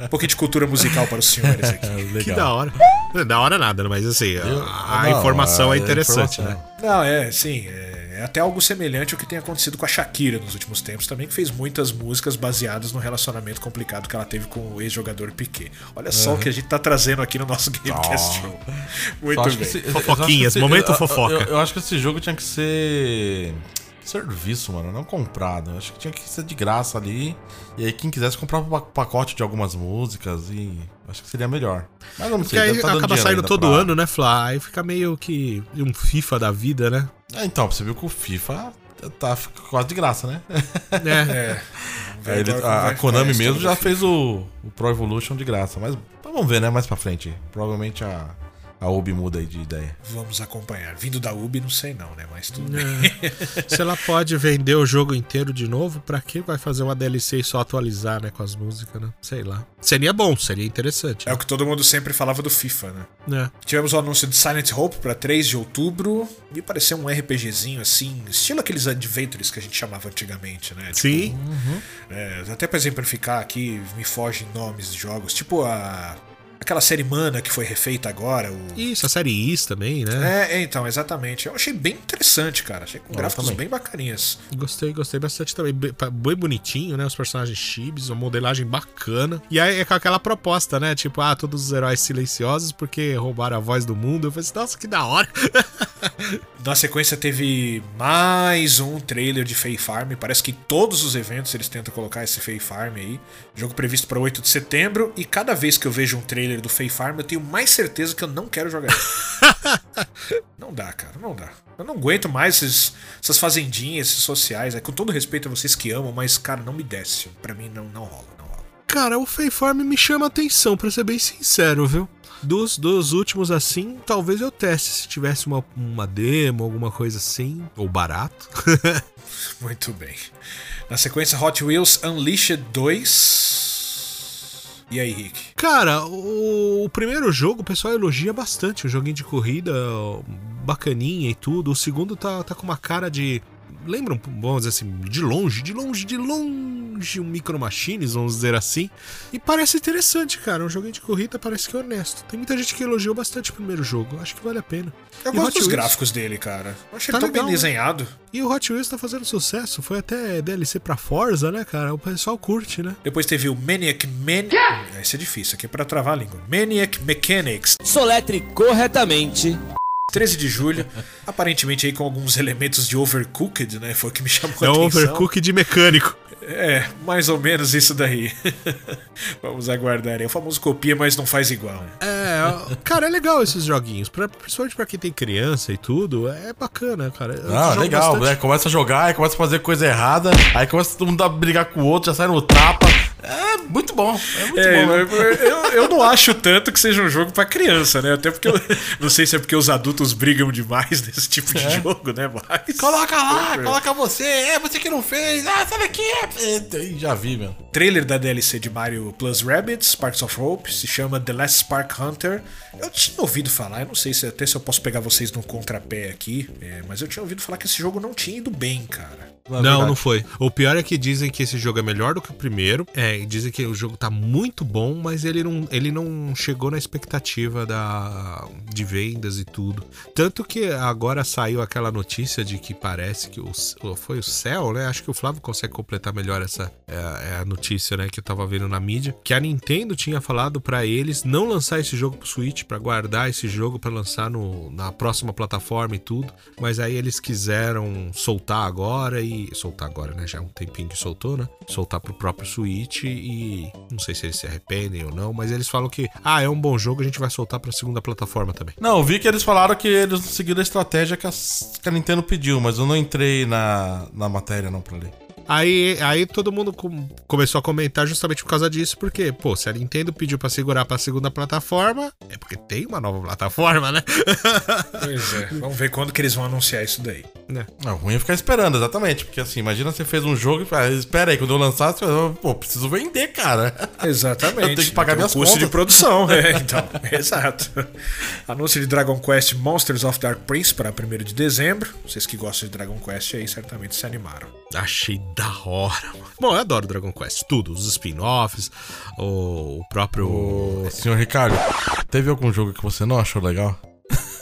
Um pouquinho de cultura musical para os senhores aqui. Legal. Que da hora. Não é da hora nada, mas assim, Eu, a, a não, informação é interessante, informação. né? Não, é, sim. É é até algo semelhante ao que tem acontecido com a Shakira nos últimos tempos também, que fez muitas músicas baseadas no relacionamento complicado que ela teve com o ex-jogador Piquet. Olha só uhum. o que a gente tá trazendo aqui no nosso Gamecast Show. Muito bem. Esse, Fofoquinhas, esse, momento eu, fofoca. Eu, eu, acho que esse jogo tinha que ser serviço, mano, não comprado. Eu acho que tinha que ser de graça ali. E aí quem quisesse comprar um pacote de algumas músicas e acho que seria melhor. Mas não sei, Porque aí tá acaba saindo todo pra... ano, né, Flá? Aí fica meio que um FIFA da vida, né? É, então, você viu que o FIFA tá quase de graça, né? É. é. Ele, a, a, Konami mesmo já fez o, o Pro Evolution de graça, mas vamos ver, né, mais pra frente. Provavelmente a a UB muda aí de ideia. Vamos acompanhar. Vindo da UB, não sei não, né? Mas tudo é. bem. Se ela pode vender o jogo inteiro de novo, pra que vai fazer uma DLC e só atualizar, né? Com as músicas, né? Sei lá. Seria bom, seria interessante. É o que todo mundo sempre falava do FIFA, né? É. Tivemos o anúncio de Silent Hope pra 3 de outubro. Me pareceu um RPGzinho assim, estilo aqueles adventures que a gente chamava antigamente, né? Tipo, Sim. Uhum. É, até pra exemplificar aqui, me fogem nomes de jogos. Tipo a aquela série Mana que foi refeita agora. O... Isso, a série Is também, né? É, é, então, exatamente. Eu achei bem interessante, cara. Achei com gráficos também. bem bacaninhas. Gostei, gostei bastante também. Bem, bonitinho, né? Os personagens chibis, uma modelagem bacana. E aí é com aquela proposta, né? Tipo, ah, todos os heróis silenciosos porque roubaram a voz do mundo. Eu falei assim, nossa, que da hora. Na sequência teve mais um trailer de Fae Farm. Parece que em todos os eventos eles tentam colocar esse Fae Farm aí. Jogo previsto para 8 de setembro. E cada vez que eu vejo um trailer do Fae Farm, eu tenho mais certeza que eu não quero jogar não dá, cara, não dá. Eu não aguento mais esses- essas fazendinhas, esses sociais. É, com todo respeito a vocês que amam, mas, cara, não me desce. Pra mim não, não rola, não rola. Cara, o Fae Farm me chama atenção, pra ser bem sincero, viu? Dos, dos últimos assim, talvez eu teste se tivesse uma, uma demo, alguma coisa assim, ou barato. Muito bem. Na sequência, Hot Wheels Unleashed 2. E aí, Rick? Cara, o, o primeiro jogo o pessoal elogia bastante, um joguinho de corrida bacaninha e tudo. O segundo tá, tá com uma cara de. Lembra, um- vamos dizer assim, de longe, de longe, de longe, um Micro Machines, vamos dizer assim. E parece interessante, cara. Um joguinho de corrida parece que é honesto. Tem muita gente que elogiou bastante o primeiro jogo. Acho que vale a pena. Eu E gosto Hot dos Wheels? gráficos dele, cara. Eu achei Tá ele tão legal, bem né? desenhado. E o Hot Wheels tá fazendo sucesso. Foi até DLC pra Forza, né, cara? O pessoal curte, né? Depois teve o Maniac Man... Esse é difícil, aqui é pra travar a língua. Maniac Mechanics, Soletre corretamente. 13 de julho. Aparentemente aí com alguns elementos de Overcooked, né? Foi o que me chamou É a atenção. overcook de mecânico. É, mais ou menos isso daí. Vamos aguardar. É o famoso copia, mas não faz igual. né? É, cara, é legal esses joguinhos. Pra, principalmente pra quem tem criança e tudo. É bacana, cara. Eu Ah, legal, bastante. né? Começa a jogar, aí começa a fazer coisa errada, aí começa todo mundo a brigar com o outro, já sai no tapa. É muito bom, é muito É, bom. eu, eu- eu não acho tanto que seja um jogo pra criança, né? Até porque eu não sei se é porque os adultos brigam demais nesse tipo de jogo, né? Mas. Coloca lá, coloca você, é você que não fez, ah, sai daqui. É, já vi, meu. Trailer da DLC de Mario Plus Rabbids, Sparks of Hope, se chama The Last Spark Hunter. Eu tinha ouvido falar, eu não sei se até se eu posso pegar vocês num contrapé aqui, é, mas eu tinha ouvido falar que esse jogo não tinha ido bem, cara. Na Não, verdade. não foi. O pior é que dizem que esse jogo é melhor do que o primeiro. É, e dizem que o jogo tá muito bom, mas ele não, ele não chegou na expectativa da, de vendas e tudo. Tanto que agora saiu aquela notícia de que parece que o, foi o Cell, né? Acho que o Flávio consegue completar melhor essa é, é a notícia, né? Que eu tava vendo na mídia. Que a Nintendo tinha falado pra eles não lançar esse jogo pro Switch, pra guardar esse jogo pra lançar no, na próxima plataforma e tudo. Mas aí eles quiseram soltar agora e. Soltar agora, né? Já é um tempinho que soltou, né? Soltar pro próprio Switch e. Não sei se eles se arrependem ou não, mas eles falam que, ah, é um bom jogo, a gente vai soltar pra segunda plataforma também. Não, eu vi que eles falaram que eles seguiram a estratégia que a, que a Nintendo pediu, mas eu não entrei na, na matéria não pra ler. Aí, aí todo mundo com- começou a comentar justamente por causa disso, porque, pô, se a Nintendo pediu pra segurar pra segunda plataforma, é porque tem uma nova plataforma, né? Pois é, vamos ver quando que eles vão anunciar isso daí. Não, ruim é ficar esperando, exatamente. Porque assim, imagina você fez um jogo e fala, espera aí, quando eu lançar, você fala, pô, preciso vender, cara. Exatamente. Eu tenho que pagar minhas custo contas. de produção, é, então, exato. Anúncio de Dragon Quest Monsters of Dark Prince para 1 de dezembro. Vocês que gostam de Dragon Quest aí certamente se animaram. Achei da hora, mano. Bom, eu adoro Dragon Quest, tudo, os spin-offs, o, o próprio. Ô, senhor Ricardo, teve algum jogo que você não achou legal?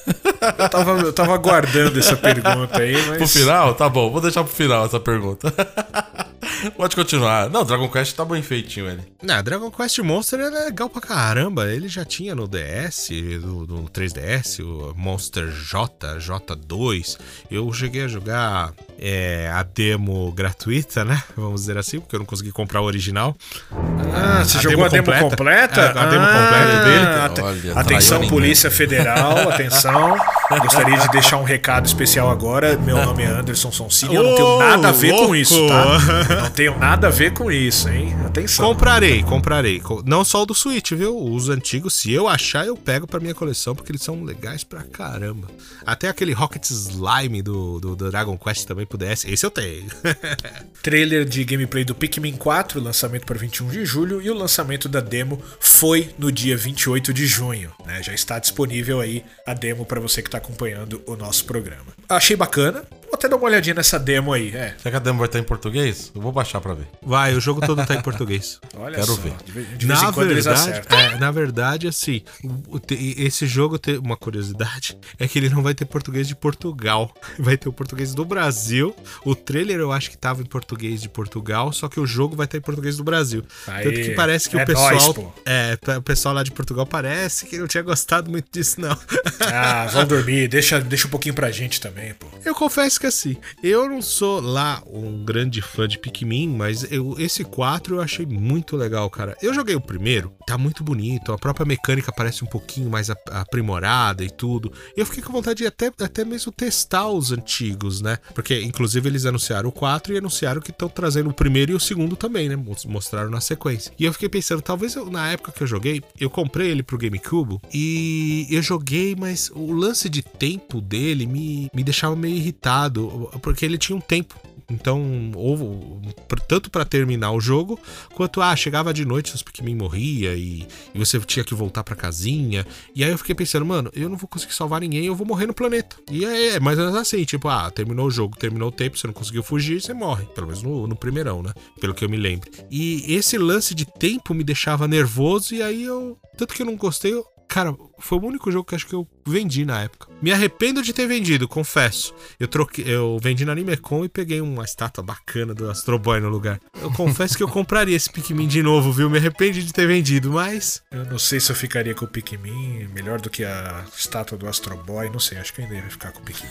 Eu tava, eu tava aguardando essa pergunta aí, mas. Pro final? Tá bom, vou deixar pro final essa pergunta. Pode continuar. Não, Dragon Quest tá bem feitinho ele. Não, Dragon Quest Monster é legal pra caramba. Ele já tinha no DS, no, no 3DS, o Monster J, J2. Eu cheguei a jogar é, a demo gratuita, né? Vamos dizer assim, porque eu não consegui comprar o original. Ah, você A jogou a demo completa? É, a demo completa dele. ate- Olha, atenção, Polícia Federal, atenção. Gostaria de deixar um recado especial agora. Meu nome é Anderson Sonsini. Eu não tenho nada a ver com louco! isso, tá? Eu não tenho nada a ver com isso, hein? Atenção. Comprarei, comprarei. Co- Não só o do Switch, viu? Os antigos, se eu achar, eu pego pra minha coleção, porque eles são legais pra caramba. Até aquele Rocket Slime do, do, do Dragon Quest também pudesse. Esse eu tenho. Trailer de gameplay do Pikmin 4, lançamento para 21 de julho, e o lançamento da demo foi no dia 28 de junho. Né? Já está disponível aí a demo para você que está acompanhando o nosso programa. Achei bacana, Vou até dar uma olhadinha nessa demo aí. É, Será que a demo vai estar em português? Eu vou baixar pra ver. Vai, o jogo todo tá em português. olha Quero só. ver. De, vez- Na em quando verdade, é, na verdade, assim, esse jogo tem uma curiosidade, é que ele não vai ter português de Portugal, vai ter o português do Brasil. O trailer eu acho que tava em português de Portugal, só que o jogo vai estar em português do Brasil. Aí, Tanto que parece que é o pessoal, nóis, é, o pessoal lá de Portugal parece que não tinha gostado muito disso não. Ah, vão dormir. Deixa, deixa um pouquinho pra gente também, pô. Eu confesso que assim, eu não sou lá um grande fã de Pikmin, mas eu, esse 4 eu achei muito legal, cara. Eu joguei o primeiro, tá muito bonito, a própria mecânica parece um pouquinho mais ap- aprimorada e tudo. Eu fiquei com vontade de até, até mesmo testar os antigos, né? Porque, inclusive, eles anunciaram o 4 e anunciaram que estão trazendo o primeiro e o segundo também, né? Mos- Mostraram na sequência. E eu fiquei pensando, talvez eu- na época que eu joguei, eu comprei ele pro GameCube e eu joguei, mas o lance de tempo dele me, me deixava meio irritado, porque ele tinha um tempo. Então, ou, tanto pra terminar o jogo, quanto, ah, chegava de noite, os Pikmin morria e, e você tinha que voltar pra casinha. E aí eu fiquei pensando, mano, eu não vou conseguir salvar ninguém, eu vou morrer no planeta. E é, é mais ou menos assim, tipo, ah, terminou o jogo, terminou o tempo, você não conseguiu fugir, você morre. Pelo menos no, no primeirão, né? Pelo que eu me lembro. E esse lance de tempo me deixava nervoso, e aí eu. Tanto que eu não gostei, eu, Cara, foi o único jogo que acho que eu vendi na época. Me arrependo de ter vendido, confesso. Eu troquei, eu vendi na Animecon e peguei uma estátua bacana do Astro Boy no lugar. Eu confesso que eu compraria esse Pikmin de novo, viu? Me arrependo de ter vendido, mas Eu não sei se eu ficaria com o Pikmin melhor do que a estátua do Astro Boy. Não sei, acho que eu ainda ia ficar com o Pikmin.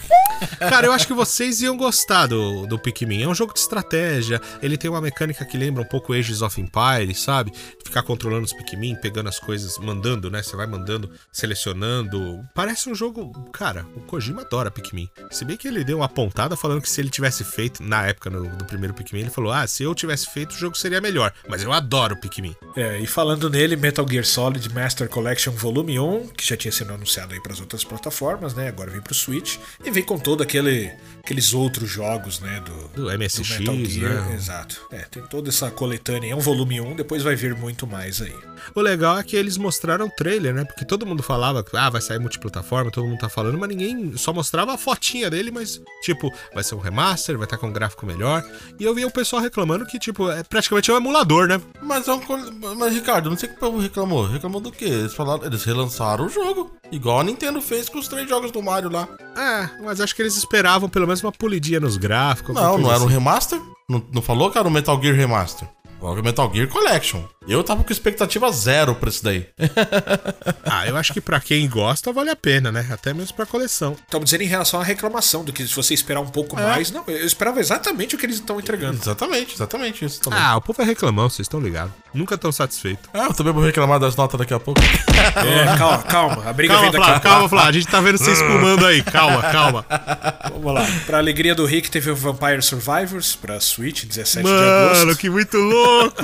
Cara, eu acho que vocês iam gostar do, do Pikmin. É um jogo de estratégia. Ele tem uma mecânica que lembra um pouco Ages of Empires, sabe? Ficar controlando os Pikmin, pegando as coisas, mandando, né? Você vai mandando, selecionando. Parece um jogo. Cara, o Kojima adora Pikmin. Se bem que ele deu uma pontada falando que se ele tivesse feito, na época no- do primeiro Pikmin, ele falou: Ah, se eu tivesse feito, o jogo seria melhor. Mas eu adoro Pikmin. É, e falando nele, Metal Gear Solid Master Collection Volume 1, que já tinha sido anunciado aí para as outras plataformas, né? Agora vem pro Switch. E vem com todo aquele, aqueles outros jogos, né? Do, Do MSX, Metal Gear. né? Exato. É, tem toda essa coletânea. É um volume 1, depois vai vir muito mais aí. O legal é que eles mostraram o trailer, né? Porque todo mundo falava que ah, vai sair multiplataforma, todo mundo tá falando, mas ninguém só mostrava a fotinha dele, mas tipo, vai ser um remaster, vai estar com um gráfico melhor. E eu vi o pessoal reclamando que, tipo, é praticamente um emulador, né? Mas, é um, mas Ricardo, não sei o que o povo reclamou. Reclamou do quê? Eles falaram, eles relançaram o jogo. Igual a Nintendo fez com os três jogos do Mario lá. É, mas acho que eles esperavam pelo menos uma polidinha nos gráficos. Não, não era um assim. remaster? Não, não falou que era um Metal Gear Remaster? Que é Metal Gear Collection. Eu tava com expectativa zero pra isso daí. Ah, eu acho que pra quem gosta vale a pena, né? Até mesmo pra coleção. Estamos dizendo em relação à reclamação, do que se você esperar um pouco É. mais. Não, eu esperava exatamente o que eles estão entregando. exatamente, exatamente isso também. Ah, o povo é reclamão, vocês estão ligados. Nunca tão satisfeito. Ah, eu também vou reclamar das notas daqui a pouco. É, calma, calma. A briga Calma, vem daqui a pouco. calma, Flávio. A gente tá vendo você espumando aí. Calma, calma. Vamos lá. Pra alegria do Rick, teve o Vampire Survivors pra Switch, 17 de agosto. Mano, que muito louco!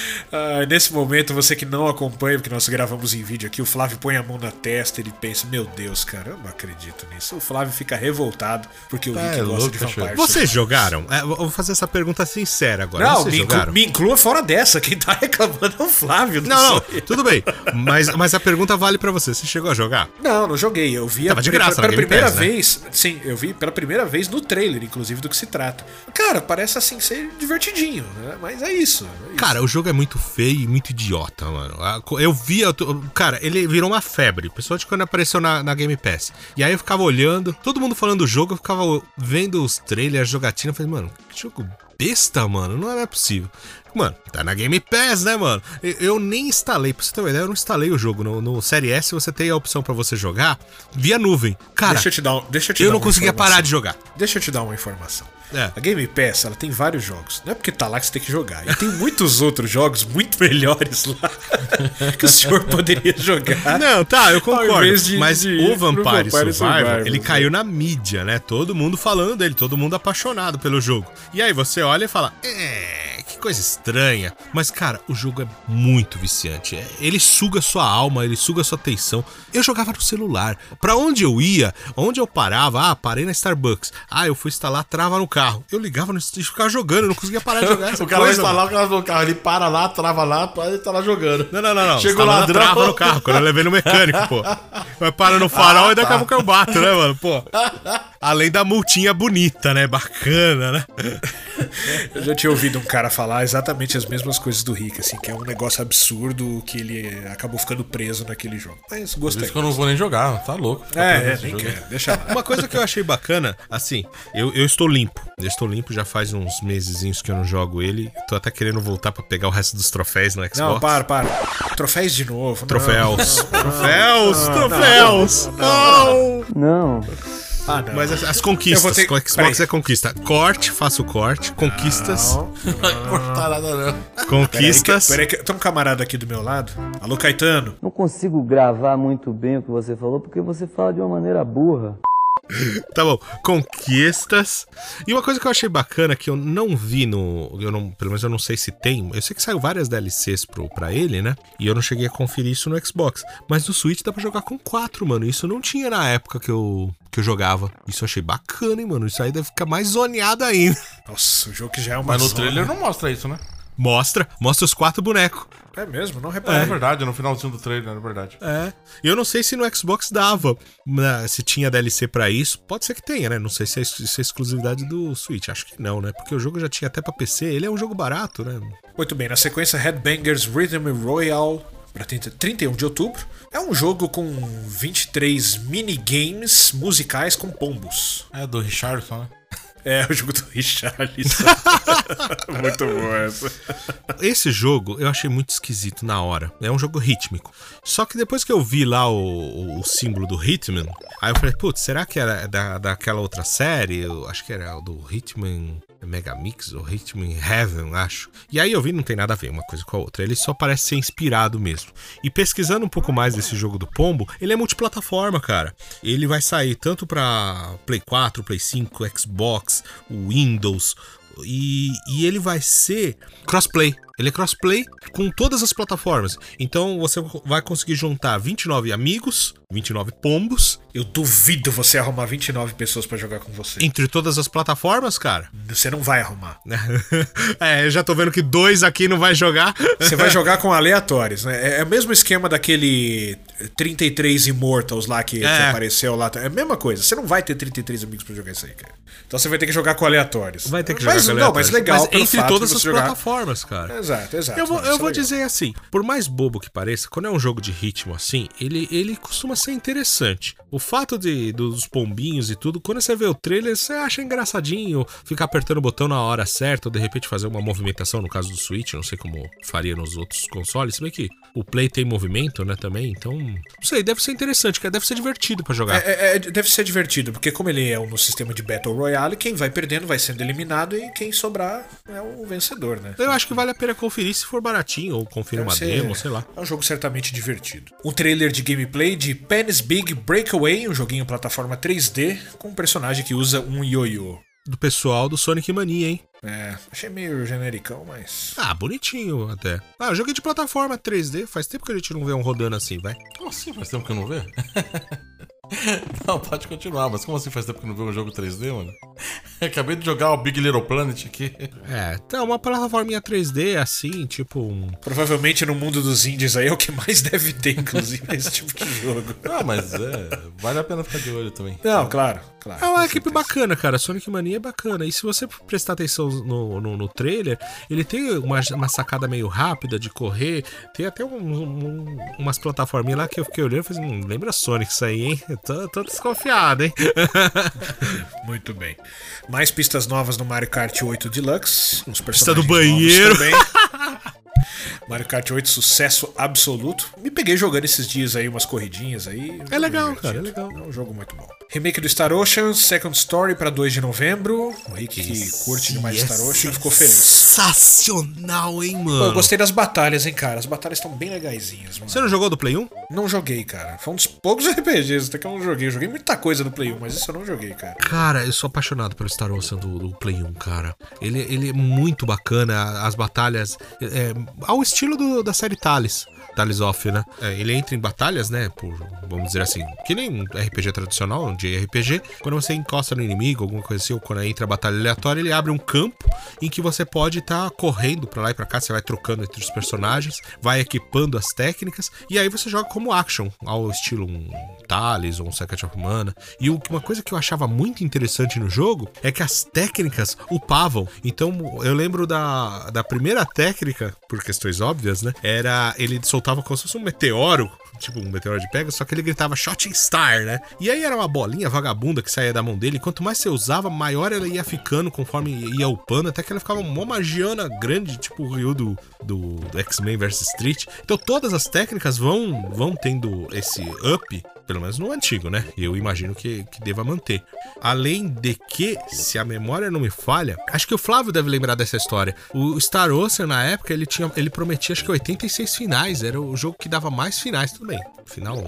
Ah, nesse momento, você que não acompanha, porque nós gravamos em vídeo aqui, o Flávio põe a mão na testa ele pensa: Meu Deus, cara, eu não acredito nisso. O Flávio fica revoltado porque o É, Rick gosta louco, de. Vampire Vocês jogaram? É, vou fazer essa pergunta sincera agora. Não, Vocês me, jogaram? me inclua fora dessa. Quem tá reclamando é o Flávio. Não, não, eu. tudo bem. Mas, mas a pergunta vale pra você. Você chegou a jogar? Não, não joguei. Eu vi a Tava de graça pela Game primeira Pass, né? vez. Sim, eu vi pela primeira vez no trailer, inclusive, do que se trata. Cara, parece assim ser divertidinho, né? Mas é isso. é isso. Cara, o jogo é muito feio e muito idiota, mano. Eu via. Cara, ele virou uma febre. Principalmente quando apareceu na, na Game Pass. E aí eu ficava olhando, todo mundo falando do jogo, eu ficava vendo os trailers, jogatina. Eu falei, mano, que jogo besta, mano. Não é possível. Mano, tá na Game Pass, né, mano? Eu, nem instalei, pra você ter uma ideia, eu não instalei o jogo. No, no Série S você tem a opção pra você jogar via nuvem. Cara, deixa eu te dar, deixa eu te eu dar não conseguia informação. parar de jogar. Deixa eu te dar uma informação. É. A Game Pass, ela tem vários jogos. Não é porque tá lá que você tem que jogar. E tem muitos outros jogos muito melhores lá que o senhor poderia jogar. Não, tá, eu concordo. de- mas de o Vampire, Vampire Survivor, ele né? caiu na mídia, né? Todo mundo falando dele, todo mundo apaixonado pelo jogo. E aí você olha e fala, é, coisa estranha. Mas, cara, o jogo é muito viciante. Ele suga sua alma, ele suga sua atenção. Eu jogava no celular. Pra onde eu ia, onde eu parava, ah, parei na Starbucks. Ah, eu fui instalar trava no carro. Eu ligava no e ficava jogando, eu não conseguia parar de jogar essa o cara vai instalar o cara no carro, ele para lá, trava lá, pode estar lá jogando. Não, não, não, não. Chegou ladrão. trava no carro, quando eu levei no mecânico, pô. Vai para no farol e daqui a pouco eu bato, né, mano? Pô. Além da multinha bonita, né? Bacana, né? Eu já tinha ouvido um cara falar exatamente as mesmas coisas do Rick, assim, que é um negócio absurdo que ele acabou ficando preso naquele jogo. Mas Por gostei. isso que eu não vou nem jogar, tá louco. ficar É, é, nem jogo. quero. Deixa lá. Uma coisa que eu achei bacana, assim, eu, eu estou limpo. Eu estou limpo já faz uns mesezinhos que eu não jogo ele. Tô até querendo voltar pra pegar o resto dos troféus no Xbox. Não, para, para. Troféus de novo. não. Troféus. Troféus, troféus. Não. Não. Ah, não. Mas as, as conquistas, ter- Xbox peraí. é conquista. Corte, faço corte. Conquistas. Não. Não vai cortar nada, não. Peraí, Conquistas. que, peraí que tem um camarada aqui do meu lado. Alô, Caetano. Não consigo gravar muito bem o que você falou porque você fala de uma maneira burra. Tá bom. Conquistas. E uma coisa que eu achei bacana que eu não vi no. Eu não, pelo menos eu não sei se tem. Eu sei que saiu várias DLCs pro, pra ele, né? E eu não cheguei a conferir isso no Xbox. Mas no Switch dá pra jogar com quatro, mano. Isso não tinha na época que eu, que eu jogava. Isso eu achei bacana, hein, mano. Isso aí deve ficar mais zoneado ainda. Nossa, o jogo que já é uma Mas no zona. trailer não mostra isso, né? Mostra, mostra os quatro bonecos. É mesmo, não É, reparei. verdade, no finalzinho do trailer, é verdade. É. E eu não sei se no Xbox dava, né, se tinha DLC pra isso. Pode ser que tenha, né? Não sei se é, se é exclusividade do Switch. Acho que não, né? Porque o jogo já tinha até pra PC. Ele é um jogo barato, né? Muito bem, na sequência Headbangers Rhythm Royale para 31 de outubro. É um jogo com 23 minigames musicais com pombos. É do Richardson, né? É o jogo do Richarlison. Muito bom essa. Esse jogo eu achei muito esquisito na hora. É um jogo rítmico. Só que depois que eu vi lá o, o- o símbolo do Hitman, aí eu falei, putz, será que era da, daquela outra série? Eu acho que era o do Hitman Megamix ou Hitman Heaven, acho. E aí eu vi, não tem nada a ver uma coisa com a outra. Ele só parece ser inspirado mesmo. E pesquisando um pouco mais desse jogo do Pombo, ele é multiplataforma, cara. Ele vai sair tanto pra Play 4, Play 5, Xbox, Windows, e, e ele vai ser crossplay. Ele é crossplay com todas as plataformas. Então você vai conseguir juntar 29 amigos, 29 pombos, Eu duvido você arrumar 29 pessoas pra jogar com você. entre todas as plataformas, cara. Você não vai arrumar. é, eu já tô vendo que dois aqui não vai jogar. Você vai jogar com aleatórios, né? É o mesmo esquema daquele 33 Immortals lá que, que É. apareceu lá. É a mesma coisa. Você não vai ter 33 amigos pra jogar isso aí, cara. Então você vai ter que jogar com aleatórios. Vai ter que mas, jogar com Não, mas aleatórios. legal Mas entre todas as jogar... plataformas, cara. Exato, exato. Eu vou, eu vou é legal. dizer assim, por mais bobo que pareça, quando é um jogo de ritmo assim, ele, ele costuma ser interessante. O fato de, dos pombinhos e tudo, quando você vê o trailer, você acha engraçadinho ficar apertando o botão na hora certa, ou de repente fazer uma movimentação, no caso do Switch, não sei como faria nos outros consoles, se bem que o Play tem movimento, né, também, então, não sei, deve ser interessante, deve ser divertido pra jogar. É, é, deve ser divertido, porque como ele é no sistema de Battle Royale, quem vai perdendo vai sendo eliminado e quem sobrar é o vencedor, né? Eu acho que vale a pena conferir se for baratinho, ou conferir uma Deve ser- demo, sei lá. É um jogo certamente divertido. Um trailer de gameplay de Penny's Big Breakaway, um joguinho plataforma 3D com um personagem que usa um ioiô. Do pessoal do Sonic Mania, hein? É, achei meio genericão, mas. Ah, bonitinho até. Ah, jogo de plataforma 3D. Faz tempo que a gente não vê um rodando assim, vai. Como assim? Faz tempo que eu não vejo? não, pode continuar, mas como assim faz tempo que não vê um jogo 3D, mano? Acabei de jogar o Big Little Planet aqui. É, tá uma plataforminha 3D assim, tipo um. Provavelmente no mundo dos indies aí é o que mais deve ter, inclusive, esse tipo de jogo. Ah, mas é. Vale a pena ficar de olho também. Não, claro, claro. É uma equipe certeza. bacana, cara. Sonic Mania é bacana. E se você prestar atenção no, no, no trailer, ele tem uma, uma sacada meio rápida de correr. Tem até um- um- umas plataforminhas lá que eu fiquei olhando e falei, hum, lembra Sonic isso aí, hein? Eu Tô, tô desconfiado, hein? Muito bem. Mais pistas novas no Mario Kart 8 Deluxe. Uns Pista do personagens banheiro. Mario Kart 8, sucesso absoluto. Me peguei jogando esses dias aí umas corridinhas aí. É legal, Divertido. cara, é legal. É um jogo muito bom. Remake do Star Ocean, Second Story pra 2 de novembro. O Rick que curte demais yes, Star Ocean ficou feliz. sensacional, hein, Pô, mano? eu gostei das batalhas, hein, cara. As batalhas estão bem legaisinhas, mano. Você não jogou do Play 1? Não joguei, cara. Foi um dos poucos RPGs até que eu não joguei. Eu joguei muita coisa no Play 1, mas isso eu não joguei, cara. Cara, eu sou apaixonado pelo Star Ocean do, do Play 1, cara. Ele, ele é muito bacana, as batalhas. É, ao estilo do- da série Thales. Thales Off, né? É, ele entra em batalhas, né? Por, vamos dizer assim, que nem um RPG tradicional, um JRPG. Quando você encosta no inimigo, alguma coisa assim, ou quando entra a batalha aleatória, ele abre um campo em que você pode estar correndo pra lá e pra cá. Você vai trocando entre os personagens, vai equipando as técnicas, e aí você joga como action, ao estilo um Thales ou um Second of Mana. E uma coisa que eu achava muito interessante no jogo é que as técnicas upavam. Então eu lembro da, da primeira técnica, por questões óbvias, né? Era ele soltava como se fosse um meteoro. Tipo um meteoro de pega, só que ele gritava Shooting Star, né? E aí era uma bolinha vagabunda que saía da mão dele. E quanto mais você usava, maior ela ia ficando conforme ia upando, até que ela ficava uma magiana grande, tipo o Ryu do, do, do X-Men vs Street. Então todas as técnicas vão, vão tendo esse up pelo menos no antigo, né? Eu imagino que, que deva manter. Além de que, se a memória não me falha, acho que o Flávio deve lembrar dessa história. O Star Ocean, na época, ele, tinha, ele prometia acho que 86 finais. Era o jogo que dava mais finais, tudo bem. Final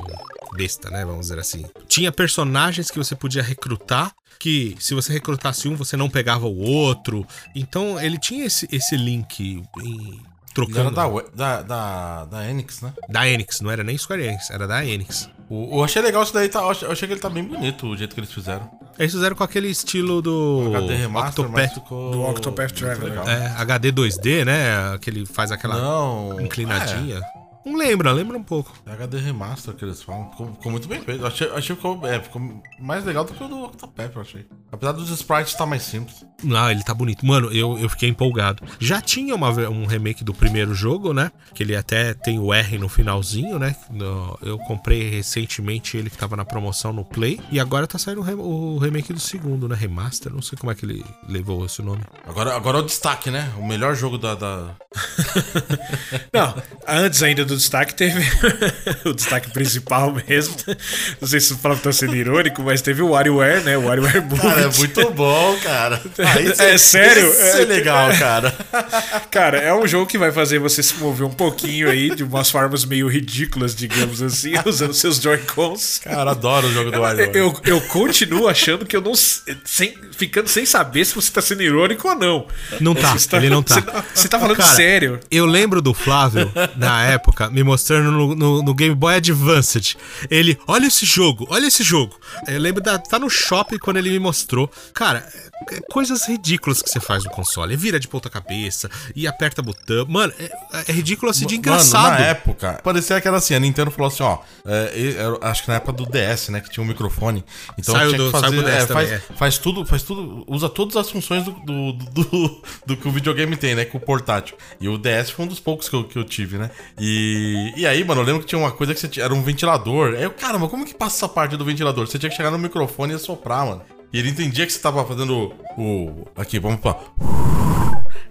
besta, né? Vamos dizer assim. Tinha personagens que você podia recrutar. Que se você recrutasse um, você não pegava o outro. Então ele tinha esse, esse link em- Trocando. era da, da, da, da Enix, né? da Enix, não era nem Square Enix, era da Enix. O, eu achei legal isso daí, tá, eu achei- que ele tá bem bonito, o jeito que eles fizeram. Eles fizeram com aquele estilo do HD Remaster, Octopath, ficou... Do Octopath Traveler. legal. é, HD 2D, né? Que ele faz aquela Não... inclinadinha. Não lembra, lembra um pouco. É, HD Remaster que eles falam. Ficou, ficou muito bem feito. Achei, achei que ficou, é, ficou mais legal do que o do Octopath, eu achei. Apesar dos sprites estar mais simples. Ah, ele tá bonito. Mano, eu, eu fiquei empolgado. Já tinha uma um remake do primeiro jogo, né? Que ele até tem o R no finalzinho, né? No- eu comprei recentemente ele que tava na promoção no Play. E agora tá saindo o, o remake do segundo, né? Remaster. Não sei como é que ele levou esse nome. Agora, agora é o destaque, né? O melhor jogo da. da... Não, antes ainda do destaque teve o destaque principal mesmo. Não sei se o Flávio tá sendo irônico, mas teve o WarioWare, né? O WarioWare Movie. Cara, é muito bom, cara. É sério? Isso é É- legal, cara. Cara, é um jogo que vai fazer você se mover um pouquinho aí, de umas formas meio ridículas, digamos assim, usando seus Joy-Cons. Cara, adoro o jogo do Wario. Eu, eu continuo achando que eu não. Sem, ficando sem saber se você tá sendo irônico ou não. Não tá, Você ele não tá. Você, você tá falando Cara, sério. Eu lembro do Flávio, na época, me mostrando no, no- no Game Boy Advanced. Ele, olha esse jogo, olha esse jogo. Eu lembro da. Tá no shopping quando ele me mostrou. Cara, coisas ridículas que você faz no console. Vira de ponta cabeça e aperta botão. Mano, é, é ridículo assim de engraçado. Mano, na época, parecia que era assim, a Nintendo falou assim, ó, é, era- acho que na época do DS, né, que tinha um microfone. Então Saiu tinha do- que fazer, pro DS é, faz, também, faz tudo, faz tudo, usa todas as funções do, do, do, do que o videogame tem, né, com o portátil. E o DS foi um dos poucos que eu, que eu tive, né. E, e aí, mano, eu lembro que tinha uma coisa que você tinha, era um ventilador. Aí eu, caramba, como que passa essa parte do ventilador? Você tinha que chegar no microfone e soprar, mano. E ele entendia que você tava fazendo o. Aqui, vamos pra.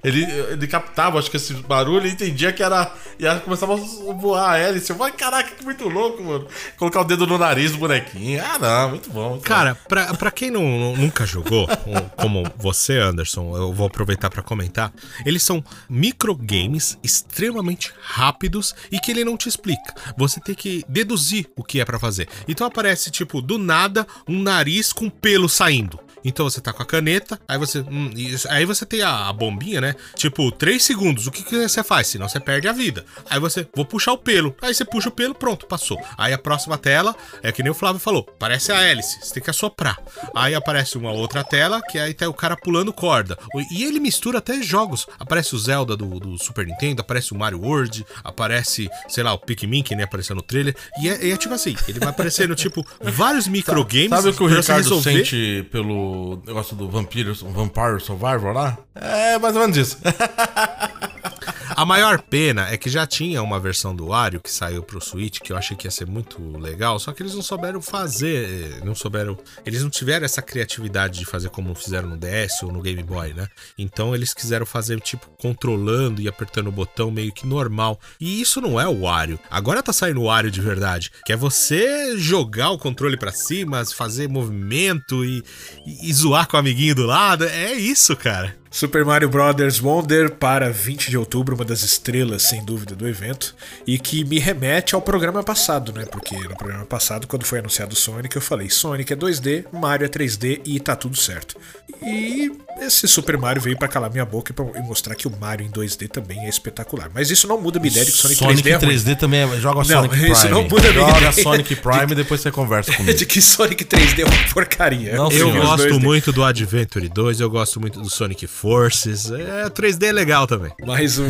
Ele, ele captava, acho que esse barulho e entendia que era. E aí começava a voar a hélice. Eu falei, caraca, que muito louco, mano. Colocar o dedo no nariz do bonequinho. Ah, não, muito bom. muito Cara, pra, pra quem não, nunca jogou, ou como você, Anderson, eu vou aproveitar pra comentar. Eles são microgames extremamente rápidos e que ele não te explica. Você tem que deduzir o que é pra fazer. Então aparece, tipo, do nada, um nariz com pelo saindo. Então você tá com a caneta, aí você. hum, isso- aí você tem a, a bombinha, né? Tipo, 3 segundos. O que, que você faz? Senão você perde a vida. Aí você. Vou puxar o pelo. Aí você puxa o pelo, pronto, passou. Aí a próxima tela é que nem o Flávio falou. Parece a hélice. Você tem que assoprar. Aí aparece uma outra tela, que aí tá o cara pulando corda. E ele mistura até jogos. Aparece o Zelda do, do Super Nintendo, aparece o Mario World, aparece, sei lá, o Pikmin, que nem apareceu no trailer. E é, é tipo assim, ele vai aparecendo, tipo, vários microgames. Sabe o que o Ricardo resolver. sente pelo negócio do Vampiro, Vampire Survivor lá? É mais ou menos isso. A maior pena é que já tinha uma versão do Wario que saiu pro Switch, que eu achei que ia ser muito legal, só que eles não souberam fazer, eh, não souberam, eles não tiveram essa criatividade de fazer como fizeram no DS ou no Game Boy, né? Então eles quiseram fazer tipo controlando e apertando o botão meio que normal. E isso não é o Wario. Agora tá saindo o Wario de verdade, que é você jogar o controle pra cima, fazer movimento e, e, e zoar com o amiguinho do lado. É isso, cara. Super Mario Bros. Wonder para 20 de outubro, uma das estrelas, sem dúvida, do evento, e que me remete ao programa passado, né? Porque no programa passado, quando foi anunciado o Sonic, eu falei: Sonic é 2D, Mario é 3D e tá tudo certo. E esse Super Mario veio para calar minha boca e, pra, e mostrar que o Mario em 2D também é espetacular. Mas isso não muda a minha ideia de que Sonic, Sonic 3D é ruim. 3D também é... Joga Não, Sonic Prime. isso não muda a minha Joga. Sonic Prime e depois você conversa comigo. de que Sonic 3D é uma porcaria. Não, Eu gosto 2D. muito do Adventure 2, eu gosto muito do Sonic Forces. É, 3D é legal também. Mas o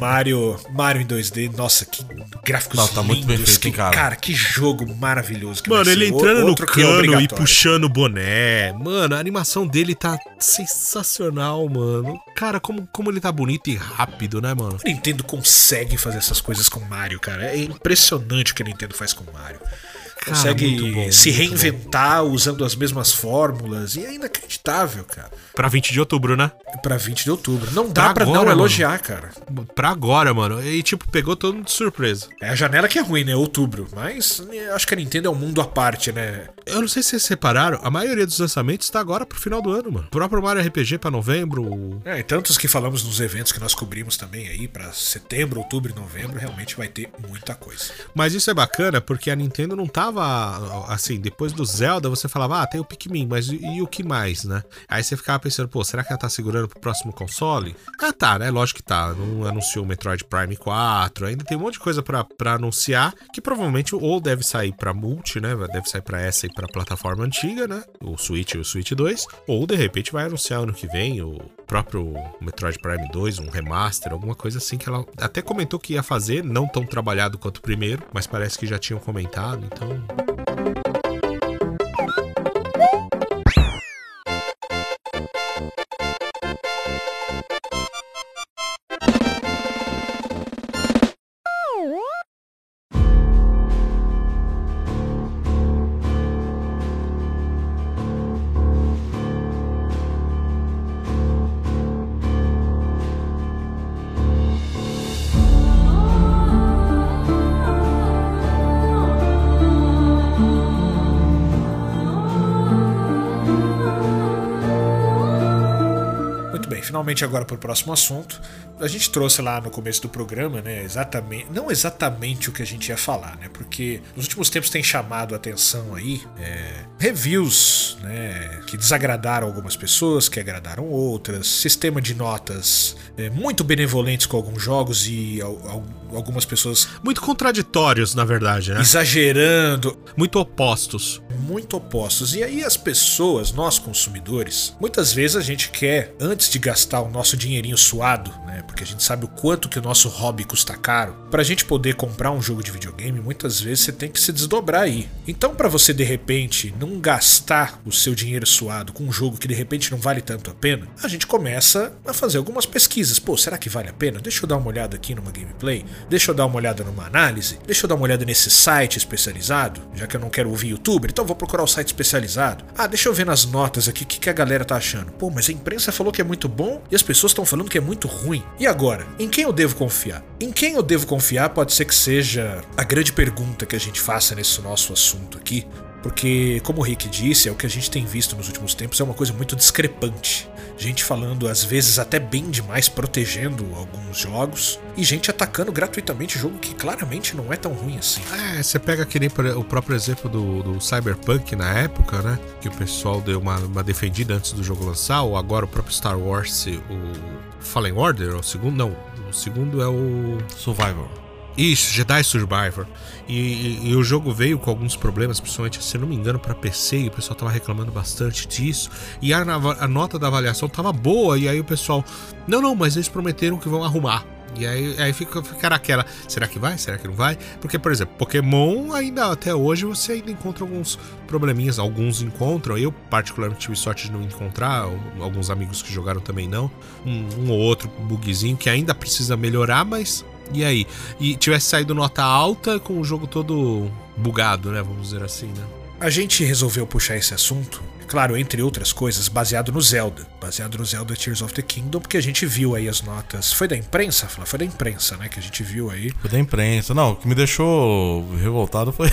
Mario, Mario em 2D, nossa, que gráficos Não, tá muito bem lindos, feito, que, cara. cara. que jogo maravilhoso. Que Mano, ele ser. O- entrando no é cano e obrigatório. puxando o boné. Mano, a animação dele tá sensacional, mano. Cara, como, como ele tá bonito e rápido, né, mano? A Nintendo consegue fazer essas coisas com Mario, cara. É impressionante o que a Nintendo faz com Mario. Cara, Consegue muito bom, se reinventar usando as mesmas fórmulas. E é inacreditável, cara. Pra 20 de outubro, né? Pra 20 de outubro. Não dá Pra pra, agora, não mano. elogiar, cara. Pra agora, mano. E, tipo, pegou todo mundo de surpresa. É a janela que é ruim, né? Outubro. Mas né, acho que a Nintendo é um mundo à parte, né? Eu não sei se vocês repararam, a maioria dos lançamentos tá agora pro final do ano, mano. O próprio Mario RPG pra novembro. É, e tantos que falamos nos eventos que nós cobrimos também aí, pra setembro, outubro e novembro, realmente vai ter muita coisa. Mas isso é bacana porque a Nintendo não tava. Assim, depois do Zelda você falava, ah, tem o Pikmin, mas e, e o que mais, né? Aí você ficava pensando, pô, será que ela tá segurando pro próximo console? Ah, tá, né? Lógico que tá. Não anunciou o Metroid Prime 4, ainda tem um monte de coisa pra anunciar que provavelmente ou deve sair pra multi, né? Deve sair pra essa e pra plataforma antiga, né? O Switch e o Switch 2. Ou de repente vai anunciar ano que vem o próprio Metroid Prime 2, um remaster, alguma coisa assim que ela até comentou que ia fazer, não tão trabalhado quanto o primeiro, mas parece que já tinham comentado, então. Agora para o próximo assunto. A gente trouxe lá no começo do programa, né, exatamente, não exatamente o que a gente ia falar, né, porque nos últimos tempos tem chamado a atenção aí é, reviews, né, que desagradaram algumas pessoas, que agradaram outras, sistema de notas é, muito benevolentes com alguns jogos e al- al- algumas pessoas Muito contraditórios, na verdade, né? exagerando, Muito opostos. muito opostos. E aí as pessoas, nós consumidores, muitas vezes a gente quer, antes de gastar o nosso dinheirinho suado, né? Porque a gente sabe o quanto que o nosso hobby custa caro, pra gente poder comprar um jogo de videogame, muitas vezes você tem que se desdobrar aí. Então, pra você de repente não gastar o seu dinheiro suado com um jogo que de repente não vale tanto a pena, a gente começa a fazer algumas pesquisas. Pô, será que vale a pena? Deixa eu dar uma olhada aqui numa gameplay, deixa eu dar uma olhada numa análise, deixa eu dar uma olhada nesse site especializado, já que eu não quero ouvir youtuber, então vou procurar o site especializado. Ah, deixa eu ver nas notas aqui o que, que a galera tá achando. Pô, mas a imprensa falou que é muito bom e as pessoas estão falando que é muito ruim. E agora? Em quem eu devo confiar? Em quem eu devo confiar pode ser que seja a grande pergunta que a gente faça nesse nosso assunto aqui. Porque, como o Rick disse, é o que a gente tem visto nos últimos tempos, é uma coisa muito discrepante. Gente falando, às vezes, até bem demais, protegendo alguns jogos, e gente atacando gratuitamente jogo que claramente não é tão ruim assim. É, você pega que nem o próprio exemplo do, do Cyberpunk na época, né? Que o pessoal deu uma, uma defendida antes do jogo lançar, ou agora o próprio Star Wars, o Fallen Order, o segundo, não. O segundo é o. Survivor. Isso, Jedi Survivor. E, e- e o jogo veio com alguns problemas, principalmente, se não me engano, pra PC, e o pessoal tava reclamando bastante disso. E a, a nota da avaliação tava boa, e aí o pessoal, não, não, mas eles prometeram que vão arrumar. E aí, aí fica, fica naquela, será que vai? Será que não vai? Porque, por exemplo, Pokémon ainda até hoje você ainda encontra alguns probleminhas, alguns encontram. Eu, particularmente, tive sorte de não encontrar, alguns amigos que jogaram também não. Um, um ou outro bugzinho que ainda precisa melhorar, mas e aí? E tivesse saído nota alta com o jogo todo bugado, né? Vamos dizer assim, né? A gente resolveu puxar esse assunto Claro, entre outras coisas, baseado no Zelda. Baseado no Zelda Tears of the Kingdom, porque a gente viu aí as notas. Foi da imprensa, Flá? Foi da imprensa, né? Que a gente viu aí. Foi da imprensa. Não, o que me deixou revoltado foi,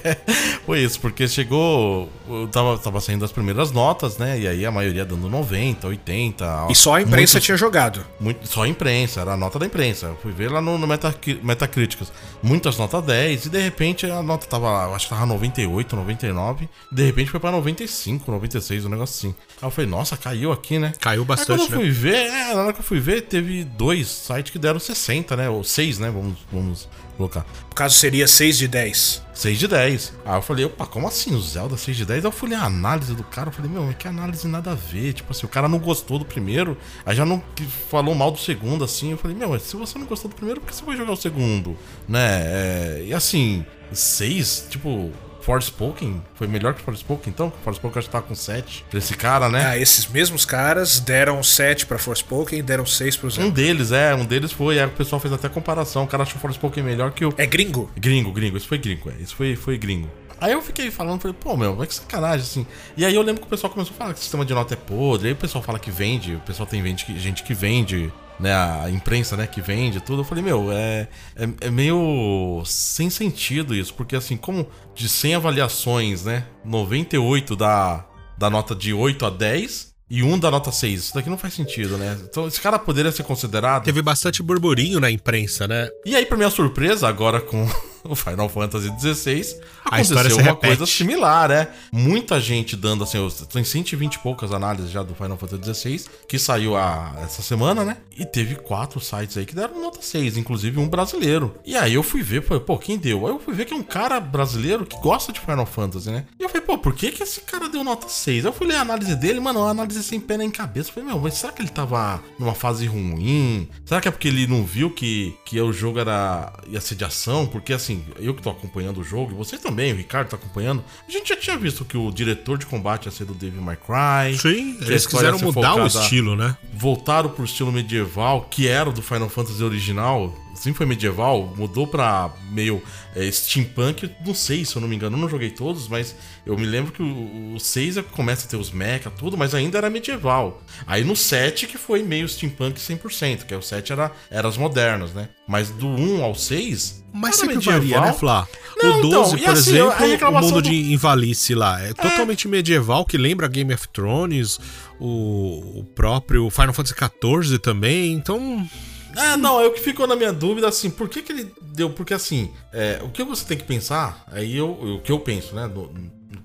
foi isso, porque chegou. eu Tava, tava saindo as primeiras notas, né? E aí a maioria dando 90, 80. E só a imprensa muitos- tinha jogado. Muito, só a imprensa, era a nota da imprensa. Eu fui ver lá no, no Metacri- Metacriticus. Muitas notas 10, e de repente a nota tava, acho que tava 98, 99. De repente foi pra 95, 96, um negócio assim. Aí eu falei, nossa, caiu aqui, né? Caiu Aí bastante, quando eu né? fui ver, é, na hora que eu fui ver, teve dois sites que deram 60, né? Ou 6, né? Vamos, vamos colocar. No caso, seria 6 de 10. 6 de 10. Aí eu falei, opa, como assim o Zelda 6 de 10? Aí eu fui ler a análise do cara, eu falei, meu, que análise nada a ver. Tipo assim, o cara não gostou do primeiro, aí já não falou mal do segundo, assim. Eu falei, meu, mas se você não gostou do primeiro, por que você vai jogar o segundo? Né? É, e assim, 6, tipo, Forspoken foi melhor que Forspoken, então? Forspoken acho que tá com 7 pra esse cara, né? Ah, esses mesmos caras deram 7 pra Forspoken e deram 6 pro Um Zelda. deles, é, um deles foi, aí o pessoal fez até comparação. O cara achou o Forspoken melhor que o. É gringo? Gringo, gringo, isso foi gringo, é, isso foi, foi gringo. Aí eu fiquei falando, falei, pô, meu, vai que sacanagem, assim. E aí eu lembro que o pessoal começou a falar que o sistema de nota é podre, aí o pessoal fala que vende, o pessoal tem vende, gente que vende, né, a imprensa, né, que vende tudo. Eu falei, meu, é, é, é meio sem sentido isso, porque assim, como de 100 avaliações, né, 98 da, da nota de 8 a 10 e um da nota 6. Isso daqui não faz sentido, né? Então esse cara poderia ser considerado Teve bastante burburinho na imprensa, né? e aí, pra minha surpresa, agora com o Final Fantasy XVI, A história aconteceu se uma repete. coisa similar, né? Muita gente dando, assim, tem 120 e poucas análises já do Final Fantasy XVI, que saiu a, essa semana, né? E teve quatro sites aí que deram nota 6, inclusive um brasileiro. E aí eu fui ver, falei, pô, quem deu? Aí eu fui ver que é um cara brasileiro que gosta de Final Fantasy, né? E eu falei, pô, por que que esse cara deu nota 6? Aí eu fui ler a análise dele, mano, uma análise sem pé nem cabeça. Eu falei, meu, mas será que ele tava numa fase ruim? Será que é porque ele não viu que, que o jogo era ia ser de ação? Porque assim, eu que tô acompanhando o jogo, e você também, o Ricardo tá acompanhando, a gente já tinha visto que o diretor de combate ia ser do Devil May Cry. Sim, eles quiseram ser mudar o focada- estilo, né? voltaram pro estilo medieval, que era o do Final Fantasy original. Sempre foi medieval, mudou pra meio é, steampunk. Não sei se eu não me engano, eu não joguei todos, mas eu me lembro que o, o 6 é que começa a ter os mecha, tudo, mas ainda era medieval. Aí no 7 que foi meio steampunk 100%, que é o 7 era, era as modernas, né? Mas do 1 ao 6. Mas era sempre varia, né, Flá? Não, o 12, então, por assim, exemplo, o mundo do- de Invalice lá é totalmente medieval, que lembra Game of Thrones, o, o próprio Final Fantasy XIV também, então... É, não, é o que ficou na minha dúvida, assim, por que que ele deu? Porque, assim, é, o que você tem que pensar, aí eu, o que eu penso, né, no-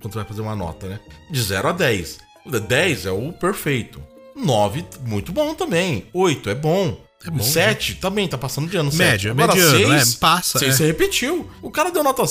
quando você vai fazer uma nota, né, de 0 a 10. O 10 é o perfeito. 9, muito bom também. 8 é bom. É bom, 7 também, tá passando de ano. Médio, 7. Agora, mediano, seis, é, passa, seis é. você repetiu. O cara deu nota...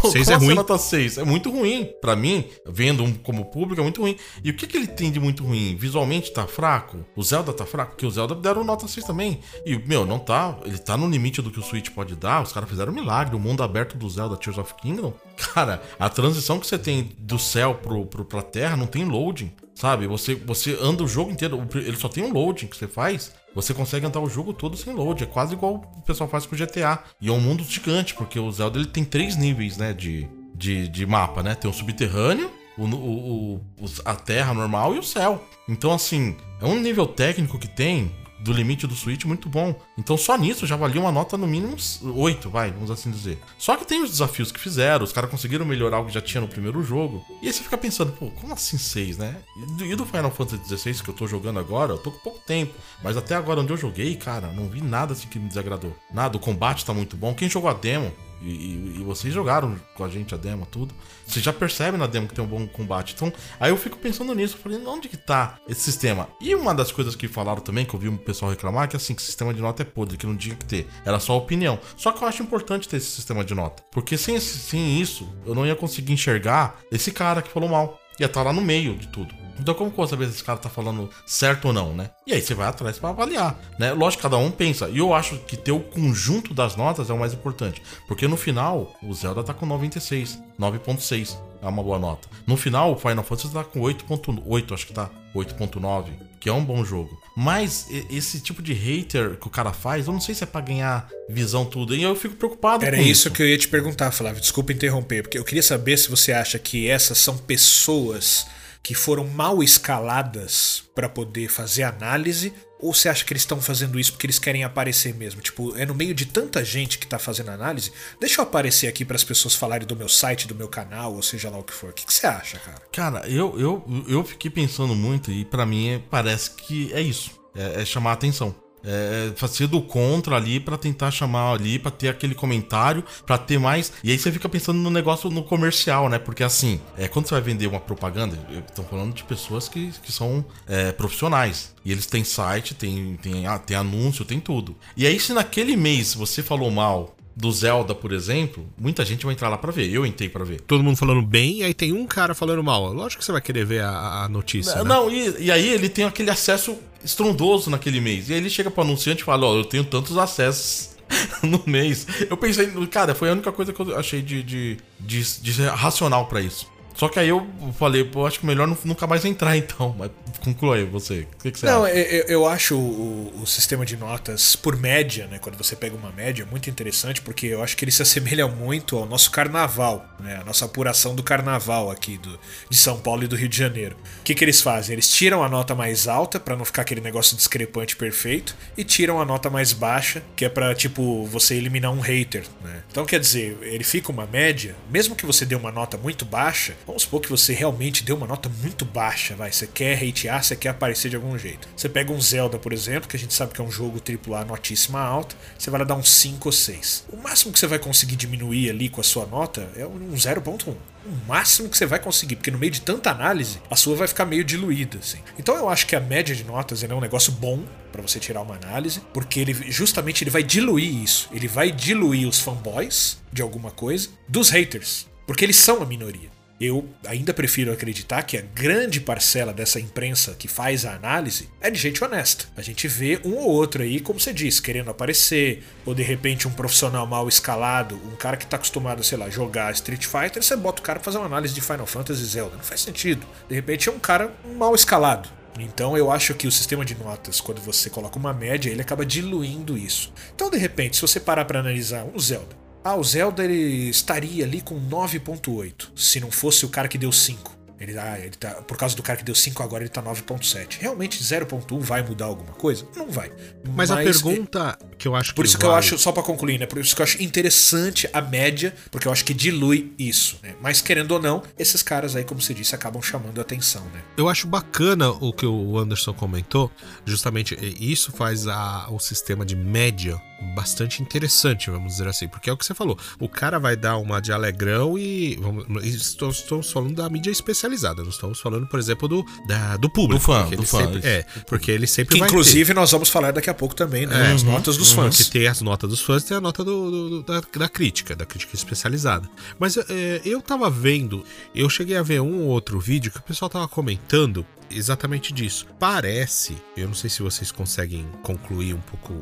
Pô, Seis é assim ruim. nota 6? É muito ruim. Pra mim, vendo como público, é muito ruim. E o que, que ele tem de muito ruim? Visualmente tá fraco? O Zelda tá fraco? Porque o Zelda deram nota 6 também. E, meu, não tá. Ele tá no limite do que o Switch pode dar. Os caras fizeram um milagre. O mundo aberto do Zelda Tears of Kingdom. Cara, a transição que você tem do céu pro, pro, pra terra não tem loading. Sabe? Você, você anda o jogo inteiro. Ele só tem um loading que você faz. Você consegue andar o jogo todo sem load. É quase igual o pessoal faz com o GTA. E é um mundo gigante, porque o Zelda ele tem três níveis, né? De, de, de mapa, né? Tem o subterrâneo, o, o- o- a terra normal e o céu. Então, assim, é um nível técnico que tem do limite do Switch muito bom. Então, só nisso já valia uma nota no mínimo 8, vai, vamos assim dizer. Só que tem os desafios que fizeram, os caras conseguiram melhorar o que já tinha no primeiro jogo. E aí você fica pensando, pô, como assim 6, né? E do, Final Fantasy XVI que eu tô jogando agora, eu tô com pouco tempo. Mas até agora onde eu joguei, cara, não vi nada assim que me desagradou. Nada, o combate tá muito bom. Quem jogou a demo, e, e- e vocês jogaram com a gente a demo, tudo. Você já percebe na demo que tem um bom combate. Então, aí eu fico pensando nisso. Falei, onde que tá esse sistema? E uma das coisas que falaram também, que eu vi um pessoal reclamar, que assim, que o sistema de nota é podre, que não tinha que ter. Era só opinião. Só que eu acho importante ter esse sistema de nota. Porque sem, esse- sem isso, eu não ia conseguir enxergar esse cara que falou mal. Ia estar lá no meio de tudo. Então como que eu vou saber se esse cara tá falando certo ou não, né? E aí você vai atrás pra avaliar, né? Lógico, cada um pensa. E eu acho que ter o conjunto das notas é o mais importante. Porque no final, o Zelda tá com 96, 9.6. É uma boa nota. No final, o Final Fantasy tá com 8.8, acho que tá. 8.9, que é um bom jogo. Mas esse tipo de hater que o cara faz, eu não sei se é pra ganhar visão tudo. E eu fico preocupado Era com isso que eu ia te perguntar, Flávio. Desculpa interromper, porque eu queria saber se você acha que essas são pessoas que foram mal escaladas para poder fazer análise? Ou você acha que eles estão fazendo isso porque eles querem aparecer mesmo? Tipo, é no meio de tanta gente que tá fazendo análise, deixa eu aparecer aqui para as pessoas falarem do meu site, do meu canal, ou seja lá o que for. O que, você acha, cara? Cara, eu, eu, eu fiquei pensando muito e para mim é, parece que é isso. É, é chamar a atenção. É, fazer do contra ali para tentar chamar ali, para ter aquele comentário, para ter mais. E aí você fica pensando no negócio no comercial, né? Porque assim, é, quando você vai vender uma propaganda, tô falando de pessoas que, que são é, profissionais. E eles têm site, tem, tem, ah, tem anúncio, tem tudo. E aí, se naquele mês você falou mal do Zelda, por exemplo, muita gente vai entrar lá pra ver. Eu entrei pra ver. Todo mundo falando bem, e aí tem um cara falando mal. Lógico que você vai querer ver a, a notícia. Não, né? e, e aí ele tem aquele acesso estrondoso naquele mês. E aí ele chega pro anunciante e fala: Ó, eu tenho tantos acessos no mês. Eu pensei, cara, foi a única coisa que eu achei de, de, de, de racional para isso. Só que aí eu falei, pô, acho que melhor nunca mais entrar então. Mas conclua aí você. O que, que você Não, acha? eu, eu acho o, o, sistema de notas por média, né? Quando você pega uma média, muito interessante, porque eu acho que ele se assemelha muito ao nosso carnaval, né? A nossa apuração do carnaval aqui do, de São Paulo e do Rio de Janeiro. O que, que eles fazem? Eles tiram a nota mais alta para não ficar aquele negócio discrepante perfeito e tiram a nota mais baixa, que é para tipo você eliminar um hater, né? Então quer dizer, ele fica uma média, mesmo que você dê uma nota muito baixa, Vamos supor que você realmente deu uma nota muito baixa, vai. Você quer hatear, você quer aparecer de algum jeito. Você pega um Zelda, por exemplo, que a gente sabe que é um jogo AAA notíssima alta, você vai lá dar um 5 ou 6. O máximo que você vai conseguir diminuir ali com a sua nota é um 0.1 o máximo que você vai conseguir, porque no meio de tanta análise, a sua vai ficar meio diluída, assim. Então eu acho que a média de notas é um negócio bom para você tirar uma análise, porque ele justamente ele vai diluir isso. Ele vai diluir os fanboys de alguma coisa dos haters, porque eles são a minoria. Eu ainda prefiro acreditar que a grande parcela dessa imprensa que faz a análise é de gente honesta. A gente vê um ou outro aí, como você disse, querendo aparecer, ou de repente um profissional mal escalado, um cara que tá acostumado, sei lá, jogar Street Fighter, você bota o cara pra fazer uma análise de Final Fantasy Zelda. Não faz sentido. De repente é um cara mal escalado. Então eu acho que o sistema de notas, quando você coloca uma média, ele acaba diluindo isso. Então, de repente, se você parar para analisar um Zelda, ah, o Zelda ele estaria ali com 9.8, se não fosse o cara que deu 5. Ele, ah, ele tá, por causa do cara que deu 5 agora ele tá 9.7. Realmente 0.1 vai mudar alguma coisa? Não vai. Mas, Mas a pergunta é, que eu acho Por isso que eu acho, só para concluir, né? Por isso que eu acho interessante a média, porque eu acho que dilui isso, né? Mas querendo ou não, esses caras aí, como você disse, acabam chamando a atenção, né? Eu acho bacana o que o Anderson comentou, justamente isso faz a, o sistema de média bastante interessante, vamos dizer assim, porque é o que você falou. O cara vai dar uma de alegrão e vamos, estamos, estamos falando da mídia especializada, não estamos falando, por exemplo, do, da, do público. Do fã, do fã. Sempre, é, porque ele sempre que vai inclusive ter. nós vamos falar daqui a pouco também, né? É, as uhum, notas dos uhum, fãs. Que tem as notas dos fãs e tem a nota do, do, da, da, crítica, da crítica especializada. Mas é, eu tava vendo, eu cheguei a ver um ou outro vídeo que o pessoal tava comentando exatamente disso. Parece, eu não sei se vocês conseguem concluir um pouco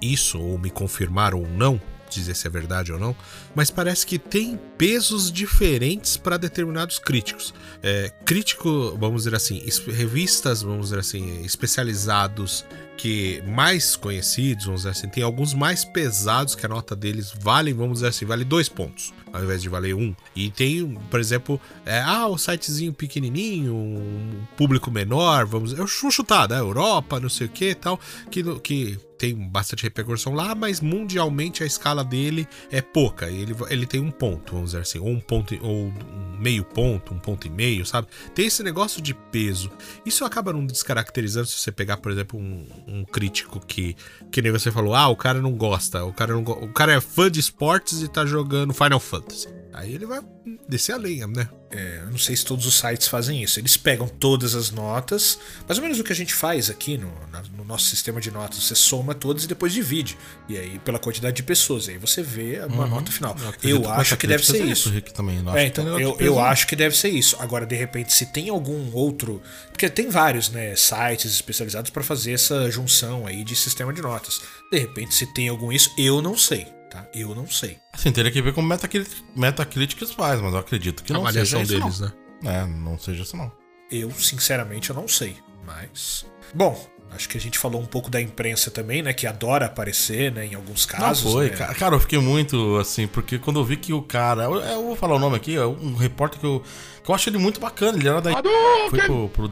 isso ou me confirmar ou não, dizer se é verdade ou não, mas parece que tem pesos diferentes para determinados críticos. É, crítico, vamos dizer assim, revistas, vamos dizer assim, especializados que mais conhecidos, vamos dizer assim, tem alguns mais pesados que a nota deles vale, vamos dizer assim, vale dois pontos ao invés de valer um. E tem, por exemplo, é, ah, o sitezinho pequenininho, um público menor, vamos, eu vou chutar, né? Europa, não sei o que, tal, que que tem bastante repercussão lá, mas mundialmente a escala dele é pouca. Ele, ele tem um ponto, vamos dizer assim, ou um ponto, ou um meio ponto, um ponto e meio, sabe? Tem esse negócio de peso. Isso acaba não descaracterizando se você pegar, por exemplo, um, um crítico que, que nem você falou, ah, o cara não gosta, o cara, não, o cara é fã de esportes e tá jogando Final Fantasy. Aí ele vai descer a lenha, né? É, eu não sei se todos os sites fazem isso. Eles pegam todas as notas, mais ou menos o que a gente faz aqui no, no nosso sistema de notas. Você soma todas e depois divide. E aí, pela quantidade de pessoas, aí você vê uma uhum. nota final. Eu, eu acho que deve ser isso. Rick, também. é, então, eu, eu acho que deve ser isso. Agora, de repente, se tem algum outro. Porque tem vários né, sites especializados para fazer essa junção aí de sistema de notas. De repente, se tem algum isso, eu não sei tá? Eu não sei. Assim, teria que ver como Metacritic, Metacritic faz, mas eu acredito que não avaliação seja deles, não. né? É, não seja isso não. Eu, sinceramente, eu não sei, mas... Bom, Acho que a gente falou um pouco da imprensa também, né? Que adora aparecer, né? Em alguns casos. Não foi, né? cara. Cara, eu fiquei muito assim, porque quando eu vi que o cara. Eu, eu vou falar o nome aqui, é um repórter que eu. Que eu acho ele muito bacana. Ele era da. Foi pro. pro...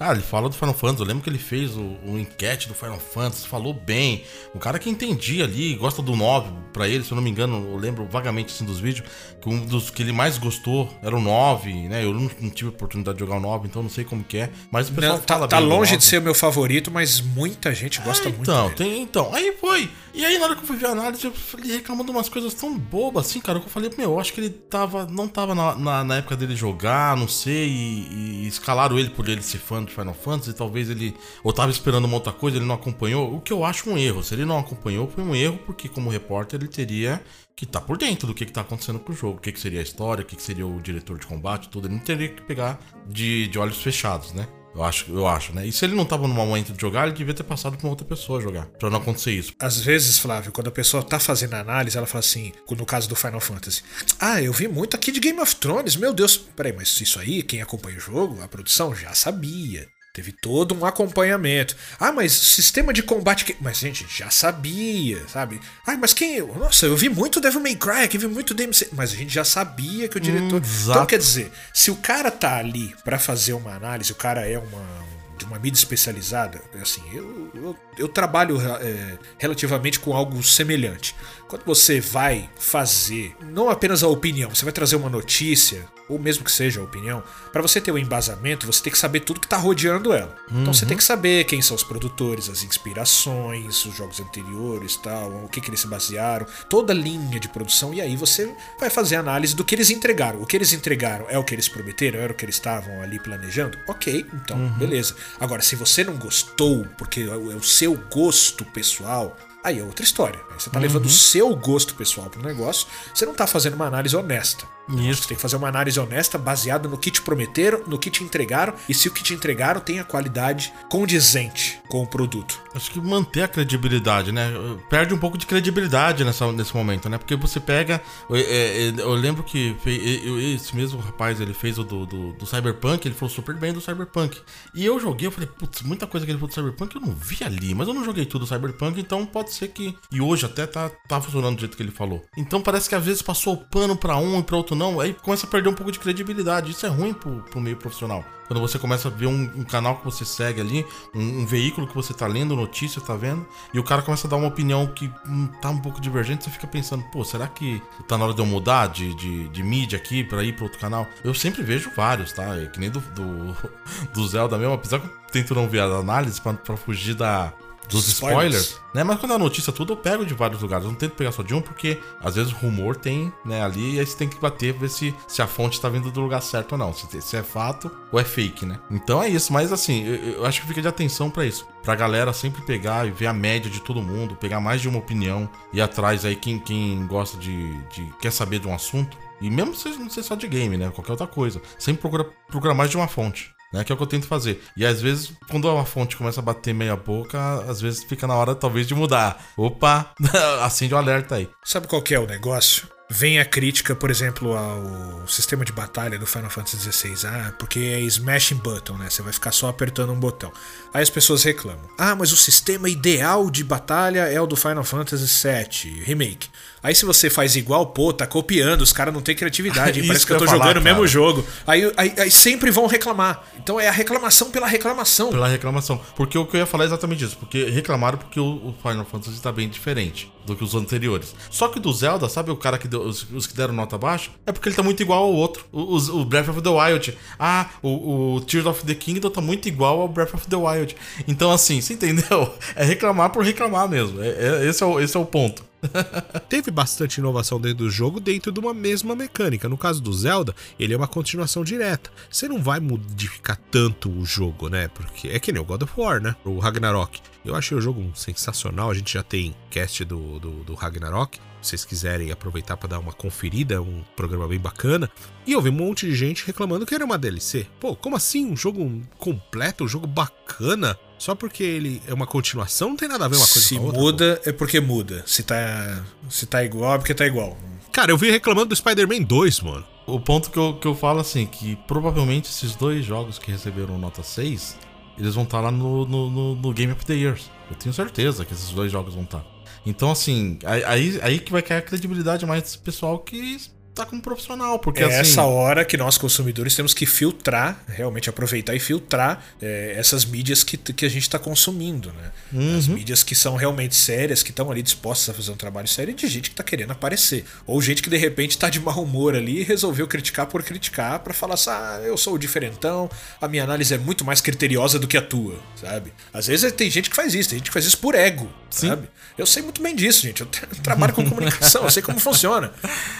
Ah, ele fala do Final Fantasy. Eu lembro que ele fez o, o enquete do Final Fantasy, falou bem. O cara que entendia ali, gosta do 9 pra ele, se eu não me engano, eu lembro vagamente assim dos vídeos, que um dos que ele mais gostou era o 9, né? Eu não, não tive oportunidade de jogar o 9, então não sei como que é. Mas o pessoal Não, tá fala tá longe 9. de ser o meu favorito, mas muita gente gosta Ah, muito então, dele. tem, então, aí foi. E aí, na hora que eu fui ver a análise, eu falei, reclamando umas coisas tão bobas assim, cara, que eu falei, meu, eu acho que ele tava. Não tava na, na, na época dele jogar, não sei, e, e escalaram ele por ele ser fã de Final Fantasy, talvez ele. Ou tava esperando uma outra coisa, ele não acompanhou. O que eu acho um erro. Se ele não acompanhou, foi um erro, porque como repórter ele teria que estar por dentro do que, que tá acontecendo com o jogo, o que, que seria a história, o que, que seria o diretor de combate, tudo. Ele não teria que pegar de, de olhos fechados, né? Eu acho, eu acho, né? E se ele não tava no momento de jogar, ele devia ter passado pra outra pessoa jogar. Pra não acontecer isso. Às vezes, Flávio, quando a pessoa tá fazendo análise, ela fala assim, no caso do Final Fantasy, ah, eu vi muito aqui de Game of Thrones, meu Deus. Peraí, mas isso aí, quem acompanha o jogo, a produção já sabia. Teve todo um acompanhamento. Ah, mas sistema de combate. Que... Mas, gente, já sabia, sabe? Ah, mas quem. Nossa, eu vi muito Devil May Cry, aqui vi muito DMC. Mas a gente já sabia que o diretor. então, exato. quer dizer, se o cara tá ali pra fazer uma análise, o cara é uma. De uma mídia especializada, assim, eu, eu, eu trabalho é, relativamente com algo semelhante. Quando você vai fazer não apenas a opinião, você vai trazer uma notícia, ou mesmo que seja a opinião, para você ter o embasamento, você tem que saber tudo que tá rodeando ela. Então você tem que saber quem são os produtores, as inspirações, os jogos anteriores, tal, o que que eles se basearam, toda a linha de produção e aí você vai fazer a análise do que eles entregaram. O que eles entregaram é o que eles prometeram, era o que eles estavam ali planejando? OK, então, beleza. Agora se você não gostou, porque é o o seu gosto pessoal, Aí é outra história. Aí você tá levando o seu gosto pessoal pro negócio, você não tá fazendo uma análise honesta. Isso. Você tem que fazer uma análise honesta baseada no que te prometeram, no que te entregaram e se o que te entregaram tem a qualidade condizente com o produto. Acho que manter a credibilidade, né? Perde um pouco de credibilidade nessa, nesse momento, né? Porque você pega. Eu, é, eu lembro que esse mesmo rapaz, ele fez o do, do, do Cyberpunk, ele falou super bem do Cyberpunk. E eu joguei, eu falei, putz, muita coisa que ele falou do Cyberpunk eu não vi ali, mas eu não joguei tudo do Cyberpunk, então pode ser que. E hoje até tá, tá funcionando do jeito que ele falou. Então parece que às vezes passou o pano pra um e pra outro não, aí começa a perder um pouco de credibilidade. Isso é ruim pro, pro meio profissional. Quando você começa a ver um, um canal que você segue ali, um, um veículo que você tá lendo, notícia, tá vendo, e o cara começa a dar uma opinião que hum, tá um pouco divergente, você fica pensando, pô, será que tá na hora de eu mudar de, de, de mídia aqui pra ir pra outro canal? Eu sempre vejo vários, tá? É que nem do, do, do Zelda mesmo, apesar que eu tento não ver a análise pra, pra fugir da. Dos Spoilers. spoilers, né? Mas quando é notícia tudo, eu pego de vários lugares. Eu não tento pegar só de um, porque às vezes o rumor tem, né, ali, e aí você tem que bater ver se, se a fonte tá vindo do lugar certo ou não. Se, se é fato ou é fake, né? Então é isso, mas assim, eu, eu acho que fica de atenção pra isso. Pra galera sempre pegar e ver a média de todo mundo, pegar mais de uma opinião e atrás aí quem, quem gosta de, de. quer saber de um assunto. E mesmo se não ser só de game, né? Qualquer outra coisa. Sempre procura, procura mais de uma fonte. Né, que é o que eu tento fazer. E às vezes, quando uma fonte começa a bater meia boca, às vezes fica na hora talvez de mudar. Opa, acende o alerta aí. Sabe qual que é o negócio? Vem a crítica, por exemplo, ao sistema de batalha do Final Fantasy XVI. Ah, porque é smashing button, né? Você vai ficar só apertando um botão. Aí as pessoas reclamam. Ah, mas o sistema ideal de batalha é o do Final Fantasy VII Remake. Aí se você faz igual, pô, tá copiando, os caras não têm criatividade. Parece que eu tô falar, jogando o mesmo jogo. Aí, aí, aí sempre vão reclamar. Então é a reclamação pela reclamação. Pela reclamação. Porque o que eu ia falar é exatamente isso. Porque reclamaram porque o, o Final Fantasy tá bem diferente do que os anteriores. Só que do Zelda, sabe o cara que deu, os, os que deram nota baixa? É porque ele tá muito igual ao outro. O, os- o Breath of the Wild. Ah, o, o Tears of the Kingdom tá muito igual ao Breath of the Wild. Então, assim, você entendeu? É reclamar por reclamar mesmo. É, é- esse, é o, esse é o ponto. Teve bastante inovação dentro do jogo, dentro de uma mesma mecânica. No caso do Zelda, ele é uma continuação direta. Você não vai modificar tanto o jogo, né? Porque é que nem o God of War, né? O Ragnarok. Eu achei o jogo sensacional. A gente já tem cast do, do, do Ragnarok. Se vocês quiserem aproveitar para dar uma conferida, é um programa bem bacana. E eu vi um monte de gente reclamando que era uma DLC. Pô, como assim? Um jogo completo, um jogo bacana? Só porque ele é uma continuação, não tem nada a ver uma coisa Se com a outra. pô. muda, é porque muda. Se tá, se tá igual, é porque tá igual. Cara, eu vi reclamando do Spider-Man 2, mano. O ponto que eu, que eu falo assim, que provavelmente esses dois jogos que receberam nota 6 eles vão estar lá no, no, no, no Game of the Years. Eu tenho certeza que esses dois jogos vão estar. Então, assim, aí, aí que vai cair a credibilidade mais desse pessoal que tá como profissional, porque é assim... essa hora que nós consumidores temos que filtrar, realmente aproveitar e filtrar é, essas mídias que, que a gente está consumindo, né? Uhum. As mídias que são realmente sérias, que estão ali dispostas a fazer um trabalho sério, e de gente que tá querendo aparecer. Ou gente que de repente tá de mau humor ali e resolveu criticar por criticar para falar assim, ah, eu sou o diferentão, a minha análise é muito mais criteriosa do que a tua, sabe? Às vezes tem gente que faz isso, tem gente que faz isso por ego, Sim. sabe? Eu sei muito bem disso, gente. Eu trabalho com comunicação, eu sei como funciona.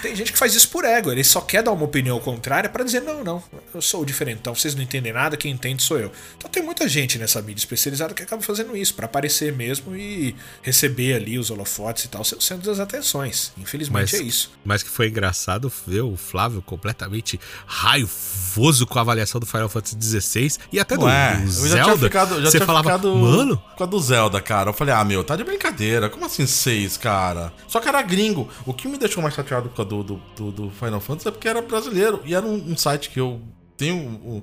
Tem gente que faz isso por ego, ele só quer dar uma opinião contrária para dizer: não, não, eu sou o diferentão, vocês não entendem nada, quem entende sou eu. Então tem muita gente nessa mídia especializada que acaba fazendo isso, para aparecer mesmo e receber ali os holofotes e tal, ser o centro das atenções. Infelizmente Mas, é isso. mas que foi engraçado ver o Flávio completamente raivoso com a avaliação do Final Fantasy XVI e até do, Ué, do eu já Zelda. tinha ficado, você tinha falava, ficado mano, com a do Zelda, cara. Eu falei, ah, meu, tá de brincadeira. Como assim seis, cara? Só que era gringo. O que me deixou mais chateado com a do, do, do, do Final Fantasy é porque era brasileiro. E era um, um site que eu tenho um,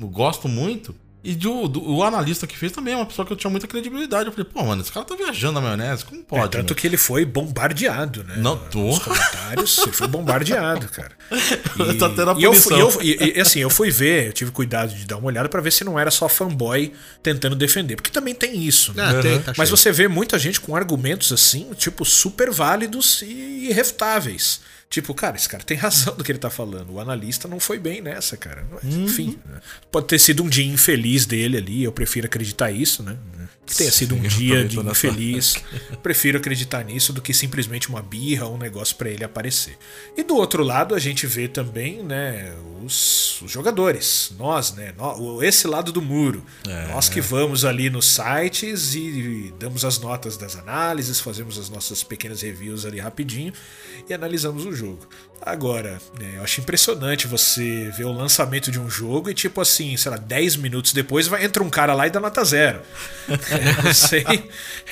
eu gosto muito. E do, do- o analista que fez também é uma pessoa que eu tinha muita credibilidade. Eu falei, pô, mano, esse cara tá viajando na maionese. Como É, pode? tanto meu? que ele foi bombardeado, né? Não, Nos tô. comentários, ele foi bombardeado, cara. Tá tendo a e eu, fui- punição. eu e, e, assim, eu fui ver, eu tive cuidado de dar uma olhada pra ver se não era só fanboy tentando defender, porque também tem isso, né? Ah, tem, tá Mas cheio. você vê muita gente com argumentos assim, tipo, super válidos e irrefutáveis. Tipo, cara, esse cara tem razão do que ele tá falando. O analista não foi bem nessa, cara. Mas, Enfim, né? pode ter sido um dia infeliz dele ali, eu prefiro acreditar isso, né? Que tenha sido um dia de infeliz. Prefiro acreditar nisso do que simplesmente uma birra ou um negócio pra ele aparecer. E do outro lado, a gente vê também, né, os, os jogadores, nós, né, nó- o- esse lado do muro. É. Nós que vamos ali nos sites e damos as notas das análises, fazemos as nossas pequenas reviews ali rapidinho e analisamos o jogo. Agora, né, eu acho impressionante você ver o lançamento de um jogo e, tipo assim, sei lá, 10 minutos depois vai, entra um cara lá e dá nota zero. Eu não sei,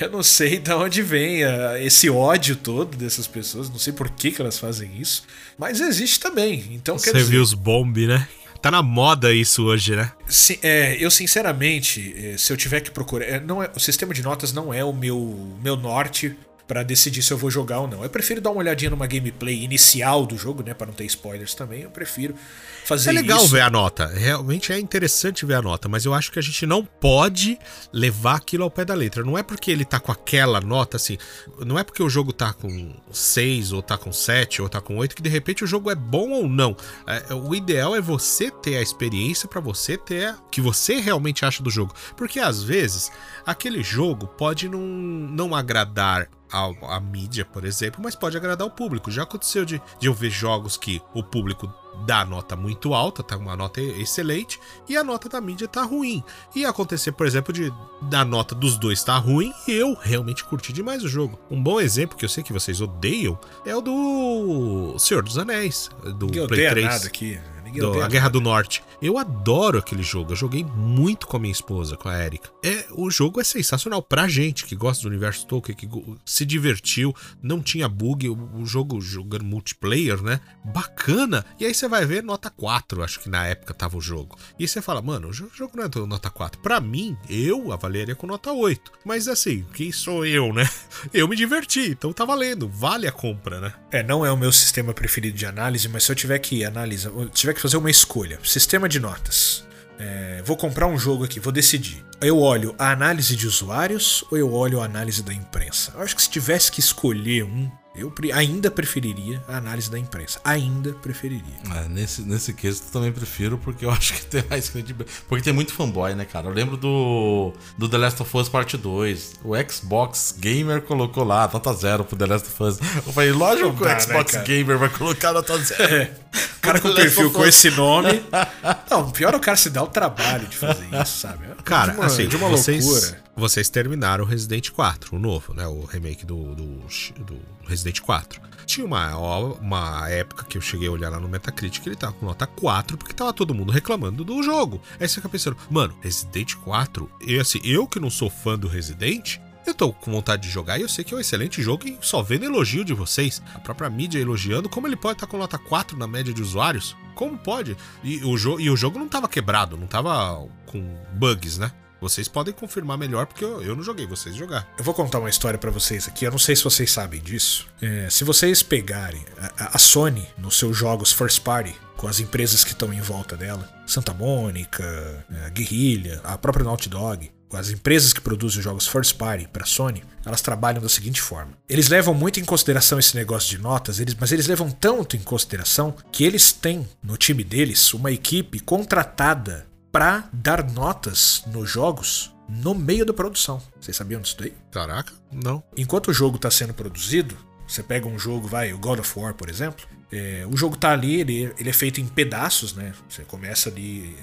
eu não sei de onde vem ah, esse ódio todo dessas pessoas, não sei por que, que elas fazem isso, mas existe também. Então, quer você dizer, viu os bomb, né? Tá na moda isso hoje, né? Sim, é, eu sinceramente, é, se eu tiver que procurar, é, não é, o sistema de notas não é o meu, meu norte pra decidir se eu vou jogar ou não. Eu prefiro dar uma olhadinha numa gameplay inicial do jogo, né, Pra não ter spoilers também. Eu prefiro fazer É legal isso. ver a nota. Realmente é interessante ver a nota, mas eu acho que a gente não pode levar aquilo ao pé da letra. Não é porque ele tá com aquela nota assim, não é porque o jogo tá com 6 ou tá com 7 ou tá com 8 que de repente o jogo é bom ou não. É, o ideal é você ter a experiência pra você ter o que você realmente acha do jogo. Porque às vezes aquele jogo pode não, não agradar a, a mídia, por exemplo, mas pode agradar o público. Já aconteceu de, de eu ver jogos que o público dá nota muito alta, tá uma nota excelente, e a nota da mídia tá ruim. E acontecer, por exemplo, de da nota dos dois tá ruim e eu realmente curti demais o jogo. Um bom exemplo que eu sei que vocês odeiam é o do Senhor dos Anéis, do Ninguém Play odeia 3. nada aqui. Do, a Guerra do Norte. Eu adoro aquele jogo. Eu joguei muito com a minha esposa, com a Erika. É, o jogo é sensacional pra gente que gosta do universo Tolkien, que se divertiu, não tinha bug, o, o jogo jogando multiplayer, né? Bacana. E aí você vai ver nota 4, acho que na época tava o jogo. E você fala, mano, o jo- jogo não é nota 4. Pra mim, eu avaliaria com nota 8. Mas assim, quem sou eu, né? Eu me diverti, então tá valendo. Vale a compra, né? É, não é o meu sistema preferido de análise, mas se eu tiver que analisar, eu tiver que fazer uma escolha, sistema de notas. É, vou comprar um jogo aqui, vou decidir. Eu olho a análise de usuários ou eu olho a análise da imprensa? Eu acho que se tivesse que escolher um, eu pre- ainda preferiria a análise da imprensa. Ainda preferiria. É, nesse, nesse quesito eu também prefiro, porque eu acho que tem mais credibilidade. Porque tem muito fanboy, né, cara? Eu lembro do, do The Last of Us Part 2. O Xbox Gamer colocou lá, nota zero pro The Last of Us. Eu falei, lógico que dá, o né, Xbox cara? Gamer vai colocar nota zero. O cara com perfil com esse nome. Não, pior é o cara se dar o trabalho de fazer isso, sabe? É Cara, de uma, assim, de uma vocês, loucura. Vocês terminaram Resident 4, o novo, né? O remake do, do, do Resident 4. Tinha uma, uma época que eu cheguei a olhar lá no Metacritic, ele tava com nota 4, porque tava todo mundo reclamando do jogo. Aí você fica pensando, mano, Resident 4, e assim, eu que não sou fã do Resident, eu tô com vontade de jogar e eu sei que é um excelente jogo e só vendo elogio de vocês. A própria mídia elogiando, como ele pode estar com nota 4 na média de usuários? Como pode? E o, e o jogo não tava quebrado, não tava com bugs, né? Vocês podem confirmar melhor, porque eu, eu não joguei, vocês jogaram. Eu vou contar uma história pra vocês aqui. Eu não sei se vocês sabem disso. É, se vocês pegarem a, a Sony nos seus jogos first party, com as empresas que estão em volta dela, Santa Mônica, é, Guerrilla, a própria Naughty Dog, as empresas que produzem jogos first party para Sony, elas trabalham da seguinte forma: eles levam muito em consideração esse negócio de notas, eles, mas eles levam tanto em consideração que eles têm no time deles uma equipe contratada para dar notas nos jogos no meio da produção. Vocês sabiam disso daí? Caraca, não. Enquanto o jogo está sendo produzido, você pega um jogo, vai, o God of War, por exemplo, é, o jogo tá ali, ele, ele é feito em pedaços, né? Você começa ali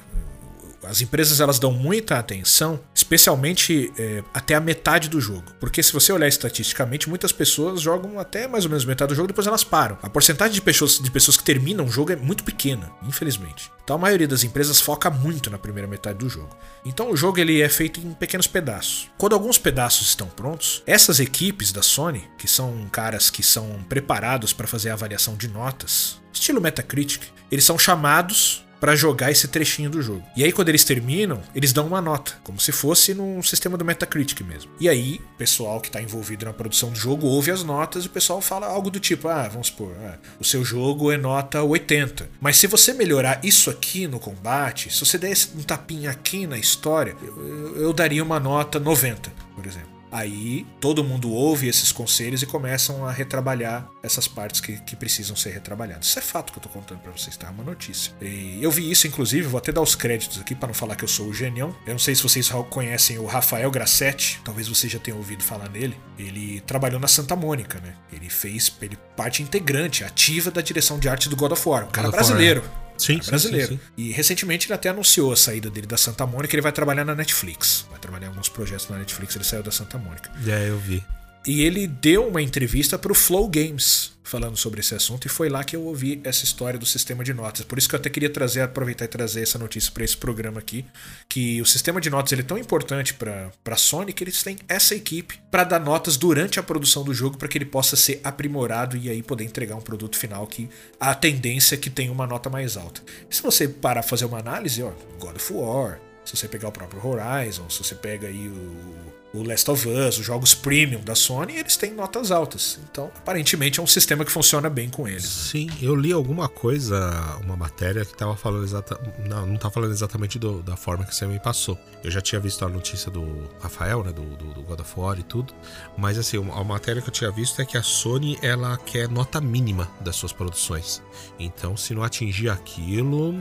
as empresas elas dão muita atenção, especialmente é, até a metade do jogo. Porque se você olhar estatisticamente, muitas pessoas jogam até mais ou menos metade do jogo depois elas param. A porcentagem de pessoas, de pessoas que terminam o jogo é muito pequena, infelizmente. Então a maioria das empresas foca muito na primeira metade do jogo. Então o jogo ele é feito em pequenos pedaços. Quando alguns pedaços estão prontos, essas equipes da Sony, que são caras que são preparados para fazer a avaliação de notas, estilo Metacritic, eles são chamados para jogar esse trechinho do jogo. E aí quando eles terminam, eles dão uma nota, como se fosse num sistema do Metacritic mesmo. E aí, o pessoal que está envolvido na produção do jogo ouve as notas e o pessoal fala algo do tipo: "Ah, vamos supor, ah, o seu jogo é nota 80. Mas se você melhorar isso aqui no combate, se você der um tapinha aqui na história, eu, eu daria uma nota 90, por exemplo. Aí todo mundo ouve esses conselhos e começam a retrabalhar essas partes que, que precisam ser retrabalhadas. Isso é fato que eu tô contando para vocês, tá? É uma notícia. E eu vi isso, inclusive, vou até dar os créditos aqui para não falar que eu sou o genião. Eu não sei se vocês conhecem o Rafael Grassetti, talvez vocês já tenham ouvido falar nele. Ele trabalhou na Santa Mônica, né? Ele fez ele parte integrante, ativa da direção de arte do God of War. Um cara brasileiro. War. Sim, é brasileiro. Sim, sim, sim. E recentemente ele até anunciou a saída dele da Santa Mônica, ele vai trabalhar na Netflix. Vai trabalhar em alguns projetos na Netflix, ele saiu da Santa Mônica. É, eu vi. E ele deu uma entrevista para o Flow Games falando sobre esse assunto e foi lá que eu ouvi essa história do sistema de notas. Por isso que eu até queria trazer, aproveitar e trazer essa notícia para esse programa aqui, que o sistema de notas ele é tão importante para a Sony que eles têm essa equipe para dar notas durante a produção do jogo para que ele possa ser aprimorado e aí poder entregar um produto final que a tendência é que tenha uma nota mais alta. E se você parar fazer uma análise, ó, God of War, se você pegar o próprio Horizon, se você pega aí o o Last of Us, os jogos premium da Sony, eles têm notas altas. Então, aparentemente é um sistema que funciona bem com eles. Sim, eu li alguma coisa, uma matéria que tava falando exatamente. Não, não tá falando exatamente do, da forma que você me passou. Eu já tinha visto a notícia do Rafael, né? Do, do, do God of War e tudo. Mas assim, a matéria que eu tinha visto é que a Sony ela quer nota mínima das suas produções. Então, se não atingir aquilo.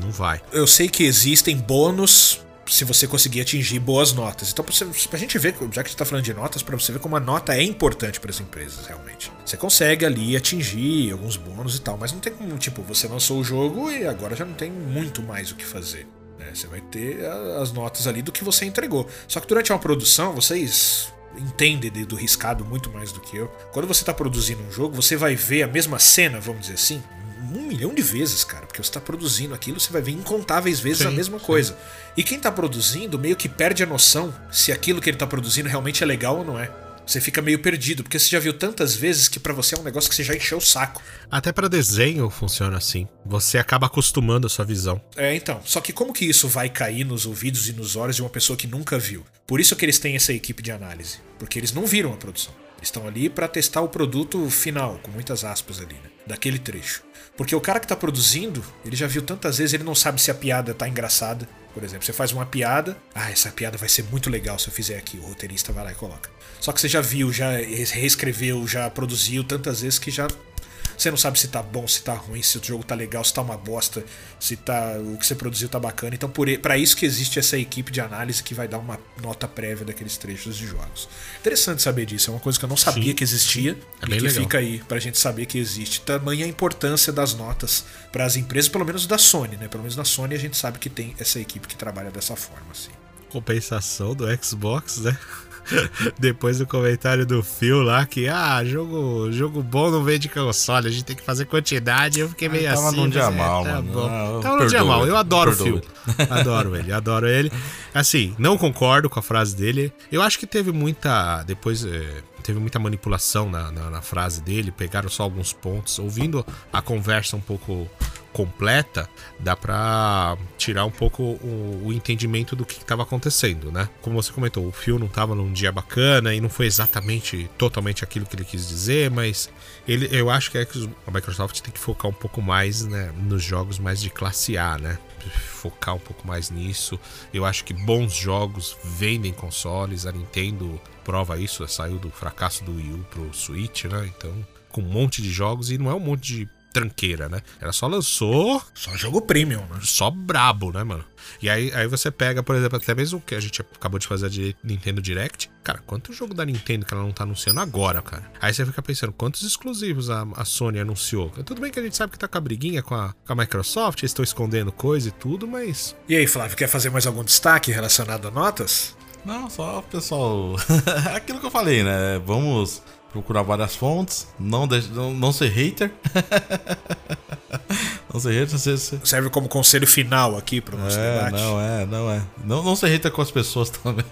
Não vai. Eu sei que existem bônus se você conseguir atingir boas notas. Então, pra, você, pra gente ver, já que gente tá falando de notas, para você ver como a nota é importante para as empresas, realmente. Você consegue ali atingir alguns bônus e tal, mas não tem como, tipo, você lançou o jogo e agora já não tem muito mais o que fazer. Né? Você vai ter as notas ali do que você entregou. Só que durante uma produção, vocês entendem do riscado muito mais do que eu. Quando você está produzindo um jogo, você vai ver a mesma cena, vamos dizer assim, um milhão de vezes, cara, porque você está produzindo aquilo, você vai ver incontáveis vezes sim, a mesma sim. coisa. E quem está produzindo meio que perde a noção se aquilo que ele está produzindo realmente é legal ou não é. Você fica meio perdido, porque você já viu tantas vezes que para você é um negócio que você já encheu o saco. Até para desenho funciona assim. Você acaba acostumando a sua visão. É, então. Só que como que isso vai cair nos ouvidos e nos olhos de uma pessoa que nunca viu? Por isso que eles têm essa equipe de análise, porque eles não viram a produção. Eles estão ali para testar o produto final, com muitas aspas ali, né? Daquele trecho. Porque o cara que tá produzindo, ele já viu tantas vezes, ele não sabe se a piada tá engraçada. Por exemplo, você faz uma piada, ah, essa piada vai ser muito legal se eu fizer aqui. O roteirista vai lá e coloca. Só que você já viu, já reescreveu, já produziu tantas vezes que já você não sabe se tá bom, se tá ruim, se o jogo tá legal, se tá uma bosta, se tá o que você produziu tá bacana. Então, para isso que existe essa equipe de análise que vai dar uma nota prévia daqueles trechos de jogos. Interessante saber disso, é uma coisa que eu não sabia Sim. que existia é e que legal. fica aí pra gente saber que existe. Tamanha a importância das notas para as empresas, pelo menos da Sony, né? Pelo menos na Sony a gente sabe que tem essa equipe que trabalha dessa forma, assim. Compensação do Xbox, né? Depois do comentário do Phil lá, que, ah, jogo, jogo bom não vem de console, a gente tem que fazer quantidade. Eu fiquei meio ah, tava assim. Tava num dia é, mal, tá mano. Bom. Ah, tava num dia mal. Eu adoro o Phil. Adoro ele, adoro ele. Assim, não concordo com a frase dele. Eu acho que teve muita. Depois. É, teve muita manipulação na, na, na, frase dele, pegaram só alguns pontos. Ouvindo a conversa um pouco completa, dá pra tirar um pouco o, o entendimento do que estava acontecendo, né? Como você comentou, o Phil não tava num dia bacana e não foi exatamente totalmente aquilo que ele quis dizer, mas ele, eu acho que é a Microsoft tem que focar um pouco mais né, nos jogos mais de classe A, né? Focar um pouco mais nisso. Eu acho que bons jogos vendem consoles, a Nintendo prova isso, saiu do fracasso do Wii U pro Switch, né? Então, com um monte de jogos e não é um monte de tranqueira, né? Ela só lançou. Só jogo premium, né? Só brabo, né, mano? E aí, aí você pega, por exemplo, até mesmo o que a gente acabou de fazer de Nintendo Direct. Cara, quanto jogo da Nintendo que ela não tá anunciando agora, cara? Aí você fica pensando, quantos exclusivos a, a Sony anunciou? Tudo bem que a gente sabe que tá com a briguinha com a, com a Microsoft, eles estão escondendo coisa e tudo, mas. E aí, Flávio, quer fazer mais algum destaque relacionado a notas? Não, só pessoal. Aquilo que eu falei, né? Vamos procurar várias fontes, não, não, não ser hater. não ser hater, ser, ser... serve como conselho final aqui para o nosso é, debate. Não é, não é. Não, não ser hater com as pessoas também.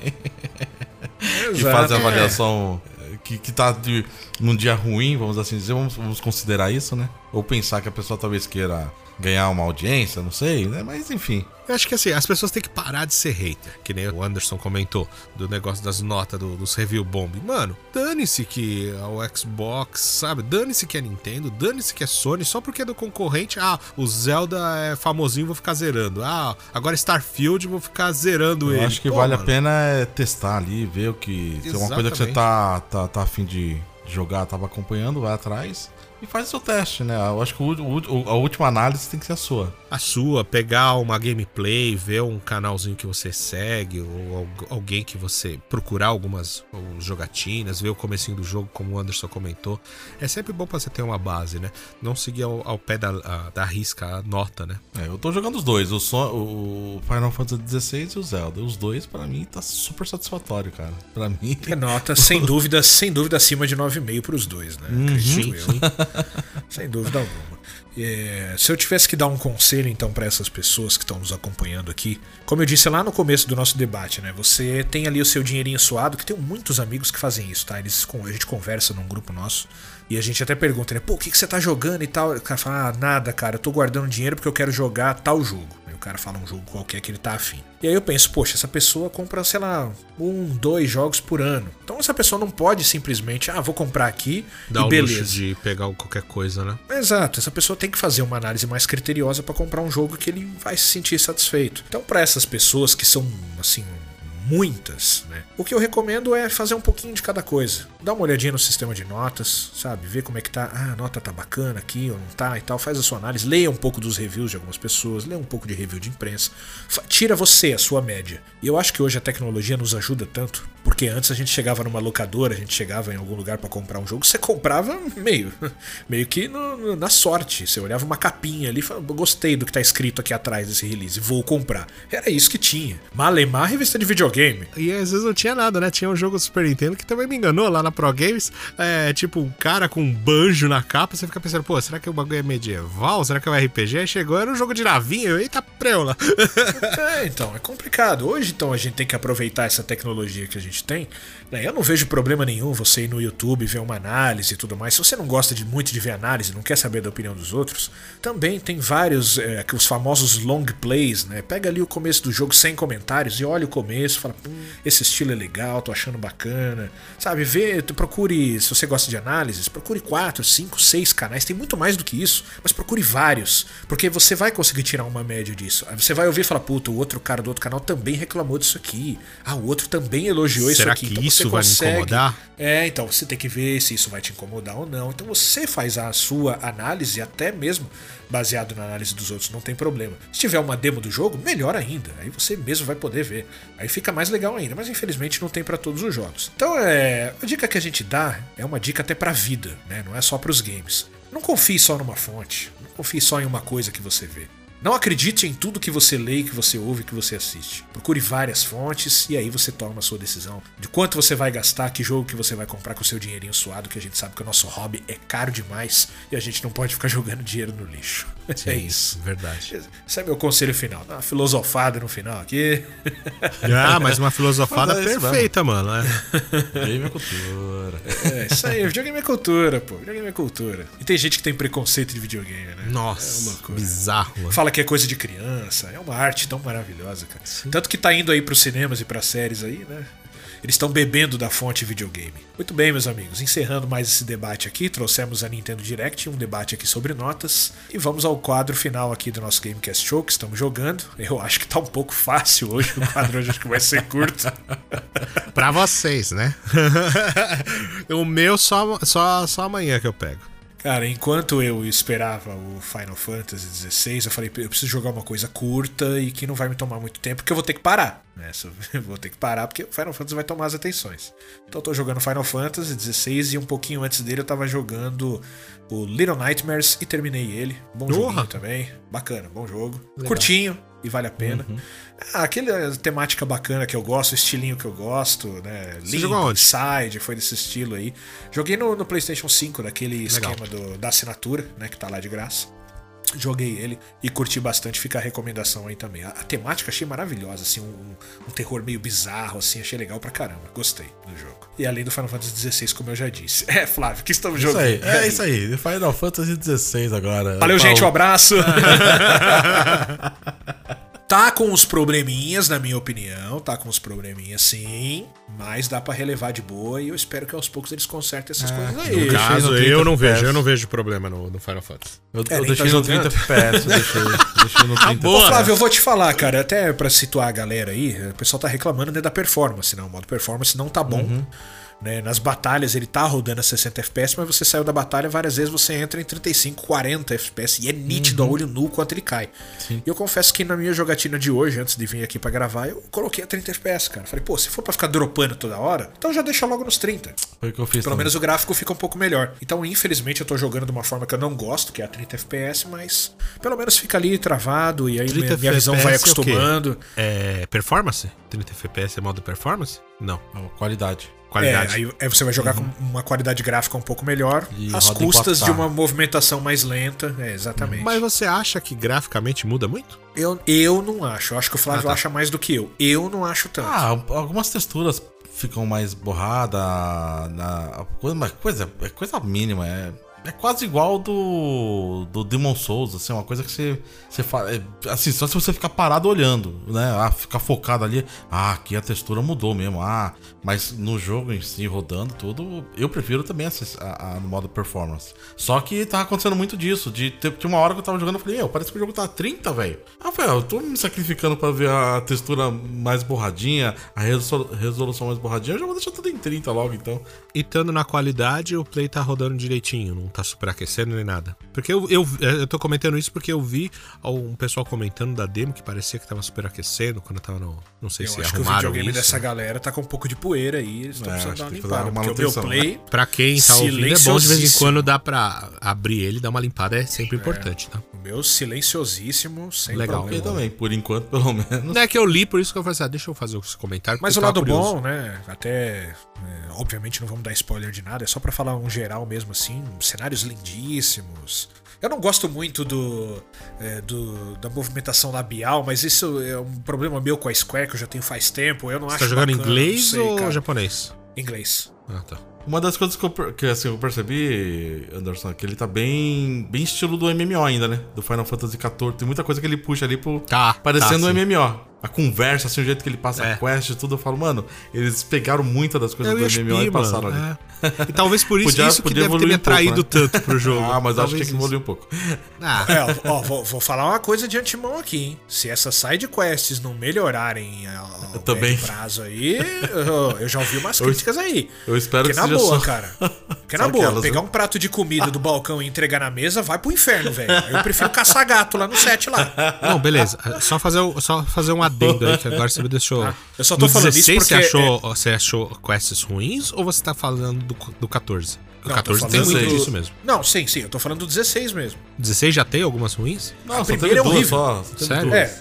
que fazem a avaliação que, que tá de, num dia ruim, vamos assim dizer, vamos, vamos considerar isso, né? Ou pensar que a pessoa talvez queira ganhar uma audiência, não sei, né? Mas enfim. Eu acho que assim, as pessoas têm que parar de ser hater, que nem o Anderson comentou, do negócio das notas do, dos review bomb. Mano, dane-se que é o Xbox, sabe? Dane-se que é Nintendo, dane-se que é Sony, só porque é do concorrente. Ah, o Zelda é famosinho, vou ficar zerando. Ah, agora Starfield, vou ficar zerando Eu ele. acho que Pô, vale mano. a pena é testar ali, ver o que. Se é uma coisa que você tá, tá, tá afim de jogar, tava acompanhando, vai atrás e faz o seu teste, né? Eu acho que o, o- a última análise tem que ser a sua. a sua, pegar uma gameplay, ver um canalzinho que você segue, ou algu- alguém que você procurar algumas ou jogatinas, ver o comecinho do jogo, como o Anderson comentou. É sempre bom pra você ter uma base, né? Não seguir ao, ao pé da, a- da risca a nota, né? É, eu tô jogando os dois, o, Son- o Final Fantasy XVI e o Zelda. Os dois, pra mim, tá super satisfatório, cara. Pra mim. É nota, sem dúvida, sem dúvida acima de 9,5 para os dois, né? Acredito eu. Sem dúvida alguma. É, se eu tivesse que dar um conselho então para essas pessoas que estão nos acompanhando aqui, como eu disse lá no começo do nosso debate, né? Você tem ali o seu dinheirinho suado, que tem muitos amigos que fazem isso, tá? Eles, a gente conversa num grupo nosso e a gente até pergunta, né? Pô, o que, que você tá jogando e tal? O cara fala, ah, nada, cara, eu tô guardando dinheiro porque eu quero jogar tal jogo. Cara fala um jogo qualquer que ele tá afim. E aí eu penso, poxa, essa pessoa compra, sei lá, um, dois jogos por ano. Então essa pessoa não pode simplesmente, ah, vou comprar aqui Dá e o beleza. luxo de pegar qualquer coisa, né? Exato, essa pessoa tem que fazer uma análise mais criteriosa para comprar um jogo que ele vai se sentir satisfeito. Então, para essas pessoas que são assim muitas, né? O que eu recomendo é fazer um pouquinho de cada coisa. Dá uma olhadinha no sistema de notas, sabe? Ver como é que tá. Ah, a nota tá bacana aqui ou não tá e tal. Faz a sua análise, leia um pouco dos reviews de algumas pessoas, leia um pouco de review de imprensa. Tira você a sua média. E eu acho que hoje a tecnologia nos ajuda tanto, porque antes a gente chegava numa locadora, a gente chegava em algum lugar para comprar um jogo, você comprava meio, meio que no- na sorte. Você olhava uma capinha ali e falava, gostei do que tá escrito aqui atrás desse release, vou comprar. Era isso que tinha. Malemar revista de videogame. E às vezes não tinha nada, né? Tinha um jogo do Super Nintendo que também me enganou lá na Pro Games. É tipo um cara com um banjo na capa. Você fica pensando, pô, será que o bagulho é medieval? Será que é um RPG? Aí chegou, era um jogo de navinha. Eita preula. É, então, é complicado. Hoje, então, a gente tem que aproveitar essa tecnologia que a gente tem. Né? Eu não vejo problema nenhum você ir no YouTube ver uma análise e tudo mais. Se você não gosta de muito de ver análise, não quer saber da opinião dos outros, também tem vários, é, os famosos long plays, né? Pega ali o começo do jogo sem comentários e olha o começo, fala, hum, esse estilo é legal, tô achando bacana. Sabe, vê, procure, se você gosta de análises, procure quatro, cinco, seis canais, tem muito mais do que isso, mas procure vários, porque você vai conseguir tirar uma média disso. Aí você vai ouvir e falar, puta, o outro cara do outro canal também reclamou disso aqui. Ah, o outro também elogiou Será isso aqui. que Então você isso vai me consegue- incomodar? É, então você tem que ver se isso vai te incomodar ou não. Então você faz a sua análise, até mesmo baseado na análise dos outros, não tem problema. Se tiver uma demo do jogo, melhor ainda. Aí você mesmo vai poder ver. Aí fica mais legal ainda, mas infelizmente não tem pra todos os jogos. Então é, a dica que a gente dá é uma dica até pra vida, né? Não é só pros games. Não confie só numa fonte, não confie só em uma coisa que você vê. Não acredite em tudo que você lê, que você ouve, que você assiste. Procure várias fontes e aí você toma a sua decisão de quanto você vai gastar, que jogo que você vai comprar com o seu dinheirinho suado, que a gente sabe que o nosso hobby é caro demais e a gente não pode ficar jogando dinheiro no lixo. é isso. Verdade. Esse é meu conselho final. Dá uma filosofada no final aqui. Ah, mas uma filosofada Mas é perfeita, mano. É. Game é cultura. É isso aí, videogame é cultura, pô. Videogame é cultura. E tem gente que tem preconceito de videogame, né? É Nossa, loucura. bizarro. mano. Fala que é coisa de criança. É uma arte tão maravilhosa, cara. Tanto que tá indo aí pros cinemas e pras séries aí, né? Eles estão bebendo da fonte videogame. Muito bem, meus amigos. Encerrando mais esse debate aqui, trouxemos a Nintendo Direct, um debate aqui sobre notas. E vamos ao quadro final aqui do nosso Gamecast Show que estamos jogando. Eu acho que tá um pouco fácil hoje. O quadro hoje acho que vai ser curto. Pra vocês, né? o meu só, só, só amanhã que eu pego. Cara, enquanto eu esperava o Final Fantasy XVI, eu falei, eu preciso jogar uma coisa curta e que não vai me tomar muito tempo, porque eu vou ter que parar. Né? Eu vou ter que parar porque o Final Fantasy vai tomar as atenções. Então eu tô jogando Final Fantasy XVI e um pouquinho antes dele eu tava jogando o Little Nightmares e terminei ele. Bom Porra! também. Bacana, bom jogo. Curtinho e vale a pena. Uhum. Ah, aquela temática bacana que eu gosto, o estilinho que eu gosto, né? Você? Side, foi desse estilo aí. Joguei no, no PlayStation 5, daquele Legal. esquema do- da assinatura, né? Que tá lá de graça. Joguei ele e curti bastante, fica a recomendação aí também. A, a temática achei maravilhosa, assim, um, um terror meio bizarro, assim, achei legal pra caramba. Gostei do jogo. E além do Final Fantasy XVI, como eu já disse. É, Flávio, que estamos Isso jogando? aí, é isso aí. Final Fantasy XVI agora. Valeu, Paulo. gente, um abraço. tá com uns probleminhas, na minha opinião. Tá com uns probleminhas, sim. Mas dá pra relevar de boa e eu espero que aos poucos eles consertem essas coisas aí. deixei Caso no eu 30 não vejo, eu não vejo problema no, no Final Fantasy. Eu, É, eu deixei tá no jogando. 30 FPS, deixei, deixei no 30 Ô, FPS. Flávio, eu vou te falar, cara, até pra situar a galera aí, o pessoal tá reclamando né, da performance, né? O modo performance não tá bom. Uhum. Né? Nas batalhas ele tá rodando a 60 FPS, mas você saiu da batalha várias vezes, você entra em 35, 40 FPS e é nítido Uhum. a olho nu quanto ele cai. E eu confesso que na minha jogatina de hoje, antes de vir aqui pra gravar, eu coloquei a 30 FPS, cara. Falei, pô, se for pra ficar dropando toda hora, então já deixa logo nos 30. Foi o que eu fiz Pelo também. menos o gráfico fica um pouco melhor. Então, infelizmente, eu tô jogando de uma forma que eu não gosto, que é a 30 FPS, mas pelo menos fica ali travado e aí 30 minha, minha visão vai é acostumando. É performance? 30 FPS é modo performance? Não. Não, Qualidade. Qualidade. É, aí, aí você vai jogar com uma qualidade gráfica um pouco melhor, E às custas 4K. de uma movimentação mais lenta. É, exatamente. Mas você acha que graficamente muda muito? eu, eu não acho. Eu acho que o Flávio Ah, tá. acha mais do que eu. Eu não acho tanto. Ah, algumas texturas ficam mais borradas. Na, coisa, mas coisa, é coisa mínima. É, é quase igual do, do Demon Souls, assim, uma coisa que você, você fala. é, assim, só se você ficar parado olhando, né? Ah, ficar focado ali. Ah, aqui a textura mudou mesmo. Ah, mas no jogo em si, rodando tudo, eu prefiro também essa- a, a- no modo performance. Só que tava acontecendo muito disso. De tinha uma hora que eu tava jogando, eu falei, meu, parece que o jogo tá 30, velho. Ah, velho, eu tô me sacrificando pra ver a textura mais borradinha, a resol- resolução mais borradinha, eu já vou deixar tudo em 30 logo, então. E estando na qualidade, o Play tá rodando direitinho, não tá superaquecendo nem nada. Porque eu, eu, eu tô comentando isso porque eu vi um pessoal comentando da demo que parecia que tava superaquecendo quando eu tava no. Não sei eu se acho que o arrumaram videogame isso. dessa galera tá com um pouco de poeira aí. Eles estão É, precisando dar uma limpada. uma Porque o meu manutenção, play. Pra quem tá ouvindo, é bom de vez em quando dá pra abrir ele, dar uma limpada, é sempre importante, tá? O meu silenciosíssimo, sem Legal. problema. Eu também, por enquanto, pelo menos. Não é que eu li, por isso que eu falei assim, ah, deixa eu fazer os comentários. Mas o tava lado curioso. bom, né? Até. é, obviamente não vamos dar spoiler de nada, é só pra falar um geral mesmo assim. Cenários lindíssimos. Eu não gosto muito do, é, do- da movimentação labial, mas isso é um problema meu com a Square que eu já tenho faz tempo. Eu não Você acho tá jogando bacana, inglês sei, ou cara. japonês? Inglês. Ah, tá. Uma das coisas que eu, que, assim, eu percebi, Anderson, é que ele tá bem, bem estilo do MMO ainda, né? Do Final Fantasy XIV. Tem muita coisa que ele puxa ali pro. Tá, Parecendo tá, um. MMO. A conversa, assim, o jeito que ele passa É. a quest e tudo, eu falo, mano, eles pegaram muita das coisas Eu do MMO e passaram mano. ali. É. E talvez por isso, Podia- isso que deve ter me um pouco, atraído né? tanto pro jogo. Ah, mas acho que Talvez tinha que evoluir um pouco. Ah, É, ó, vou, vou falar uma coisa de antemão aqui, hein? Se essas side quests não melhorarem ao ao também. médio prazo aí, eu, eu já ouvi umas críticas aí. Eu espero que que na seja boa, só- cara. Que só na boa, aquelas, pegar né? um prato de comida do balcão e entregar na mesa, vai pro inferno, velho. Eu prefiro caçar gato lá no set lá. Não, beleza. Só fazer, só fazer um adendo aí, que agora você me deixou. eu só tô no falando isso 16 você porque achou, você achou quests ruins ou você tá falando do, do 14? O Não, 14 tô tem muito do- disso mesmo. Não, sim, sim, eu tô falando do 16 mesmo. 16 já tem algumas ruins? Não, A só primeira é horrível. só. só Sério? duas. É,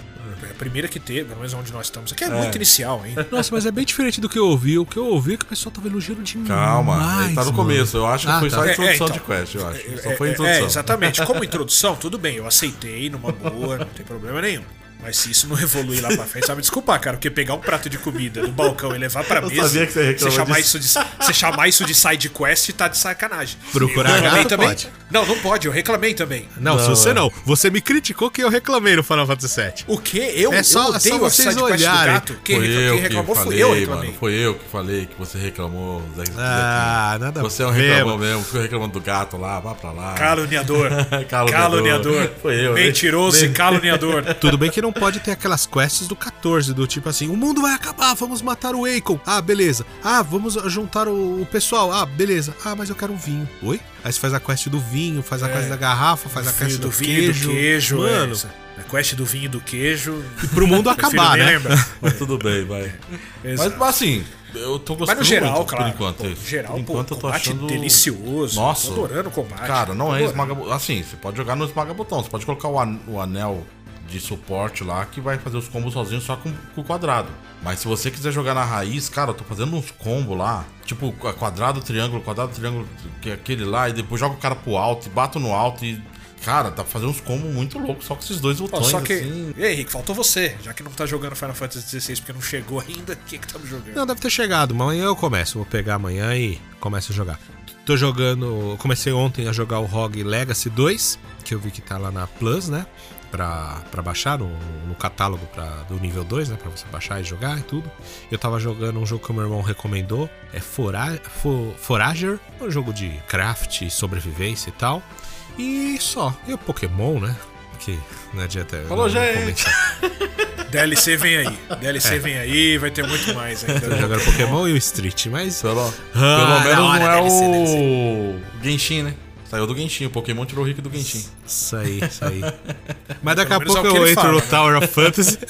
primeira que teve, pelo menos onde nós estamos aqui, é, muito inicial ainda. Nossa, mas é bem diferente do que eu ouvi. O que eu ouvi é que o pessoal tava elogiando demais. Calma, ele tá no mano. começo. Eu acho que Ah, foi tá. só a É, é, introdução então. de quest, eu acho. Só É, foi a é, introdução. É, exatamente. Como introdução, tudo bem, eu aceitei numa boa, não tem problema nenhum. Mas se isso não evoluir lá pra frente, sabe desculpar, cara, porque pegar um prato de comida do balcão e levar pra Eu mesa, sabia que você reclamar chamar disso. isso de, você chamar isso de side quest tá de sacanagem. Procurar eu reclamei gato, também. pode. Não, não pode, eu reclamei também. Não, se Não, você é. não. Você me criticou que eu reclamei no Final Fantasy VII. O quê? Eu, É só- eu odeio só a vocês olharem. gato. Quem, Foi eu quem que reclamou falei, fui eu reclamei. mano. Foi eu que falei que você reclamou. Zé, Zé Ah, nada Você é um reclamão mesmo. Ficou reclamando do gato lá, vá pra lá. Caluniador. Caluniador. caluniador. Foi eu, né? Mentiroso e caluniador. Tudo bem que não pode ter aquelas quests do 14, do tipo assim, o mundo vai acabar, vamos matar o Akon. Ah, beleza. Ah, vamos juntar o, o pessoal. Ah, beleza. Ah, mas eu quero um vinho. Oi? Aí você faz a quest do vinho, faz a quest da garrafa, faz a quest do, do vinho queijo. e do queijo. Mano, é, a quest do vinho e do queijo. e pro mundo acabar, né? Mas tudo bem, vai. Exato. Mas, mas assim, eu tô gostando Mas no geral, muito, claro. por enquanto. pô, geral, por pô, enquanto eu tô achando... delicioso. Nossa. Tô adorando o combate. Cara, não é esmaga... Assim, você pode jogar no esmaga-botão. Você pode colocar o anel de suporte lá que vai fazer os combos sozinho só com, com o quadrado. Mas se você quiser jogar na raiz, cara, eu tô fazendo uns combos lá. Tipo, qu- quadrado, triângulo, quadrado, triângulo, que é aquele lá. E depois joga o cara pro alto e bato no alto e... Cara, tá fazendo uns combos muito loucos só com esses dois botões, só que. assim. E aí, Henrique, faltou você. Já que não tá jogando Final Fantasy XVI porque não chegou ainda, o que que tá jogando? Não, deve ter chegado. Amanhã eu começo. Vou pegar amanhã e começo a jogar. Tô jogando. Comecei ontem a jogar o Rogue Legacy 2, que eu vi que tá lá na Plus, né? Pra, pra baixar no, no catálogo pra, do nível 2, né? Pra você baixar e jogar e tudo. Eu tava jogando um jogo que o meu irmão recomendou. É Fora, Fo- Forager. Um jogo de craft, sobrevivência e tal. E só. E o Pokémon, né? Que não adianta. Falou, não- gente. DLC vem aí. DLC vem aí, vai ter muito mais ainda. Jogando Pokémon e o Street, mas. Pelo, Ah, pelo menos hora, não é deve o Genshin, né? Saiu do Genshin, o Pokémon tirou o Rick do Genshin. Isso aí, isso aí. Mas daqui a é pouco que eu entro fala, no né? Tower of Fantasy.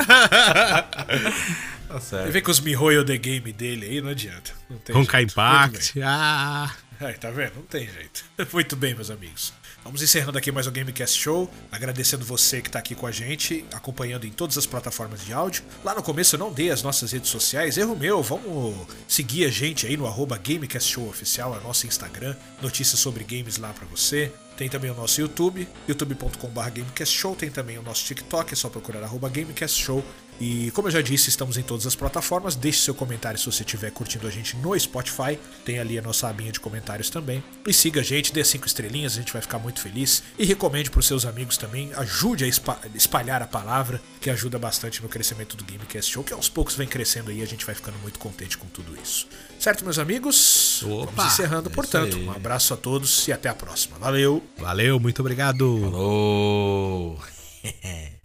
Tá certo. Você vê com os mihoyo the game dele aí, não adianta. Não tem Honkai. Impact. Ah. Aí, tá vendo? Não tem jeito. Muito bem, meus amigos. Vamos encerrando aqui mais um Gamecast Show. Agradecendo você que tá aqui com a gente, acompanhando em todas as plataformas de áudio. Lá no começo eu não dei as nossas redes sociais. Erro meu, vamos seguir a gente aí no arroba Gamecast Show Oficial, é nosso Instagram. Notícias sobre games lá pra você. Tem também o nosso YouTube, youtube.com.br Gamecast Show. Tem também o nosso TikTok, é só procurar arroba Gamecast Show. E como eu já disse, estamos em todas as plataformas. Deixe seu comentário se você estiver curtindo a gente no Spotify. Tem ali a nossa abinha de comentários também. E siga a gente, dê cinco estrelinhas, a gente vai ficar muito feliz. E recomende para os seus amigos também. Ajude a espa- espalhar a palavra, que ajuda bastante no crescimento do Gamecast Show, que aos poucos vem crescendo aí. A gente vai ficando muito contente com tudo isso. Certo, meus amigos? Opa, Vamos encerrando, é portanto. Um abraço a todos e até a próxima. Valeu! Valeu, muito obrigado. Falou!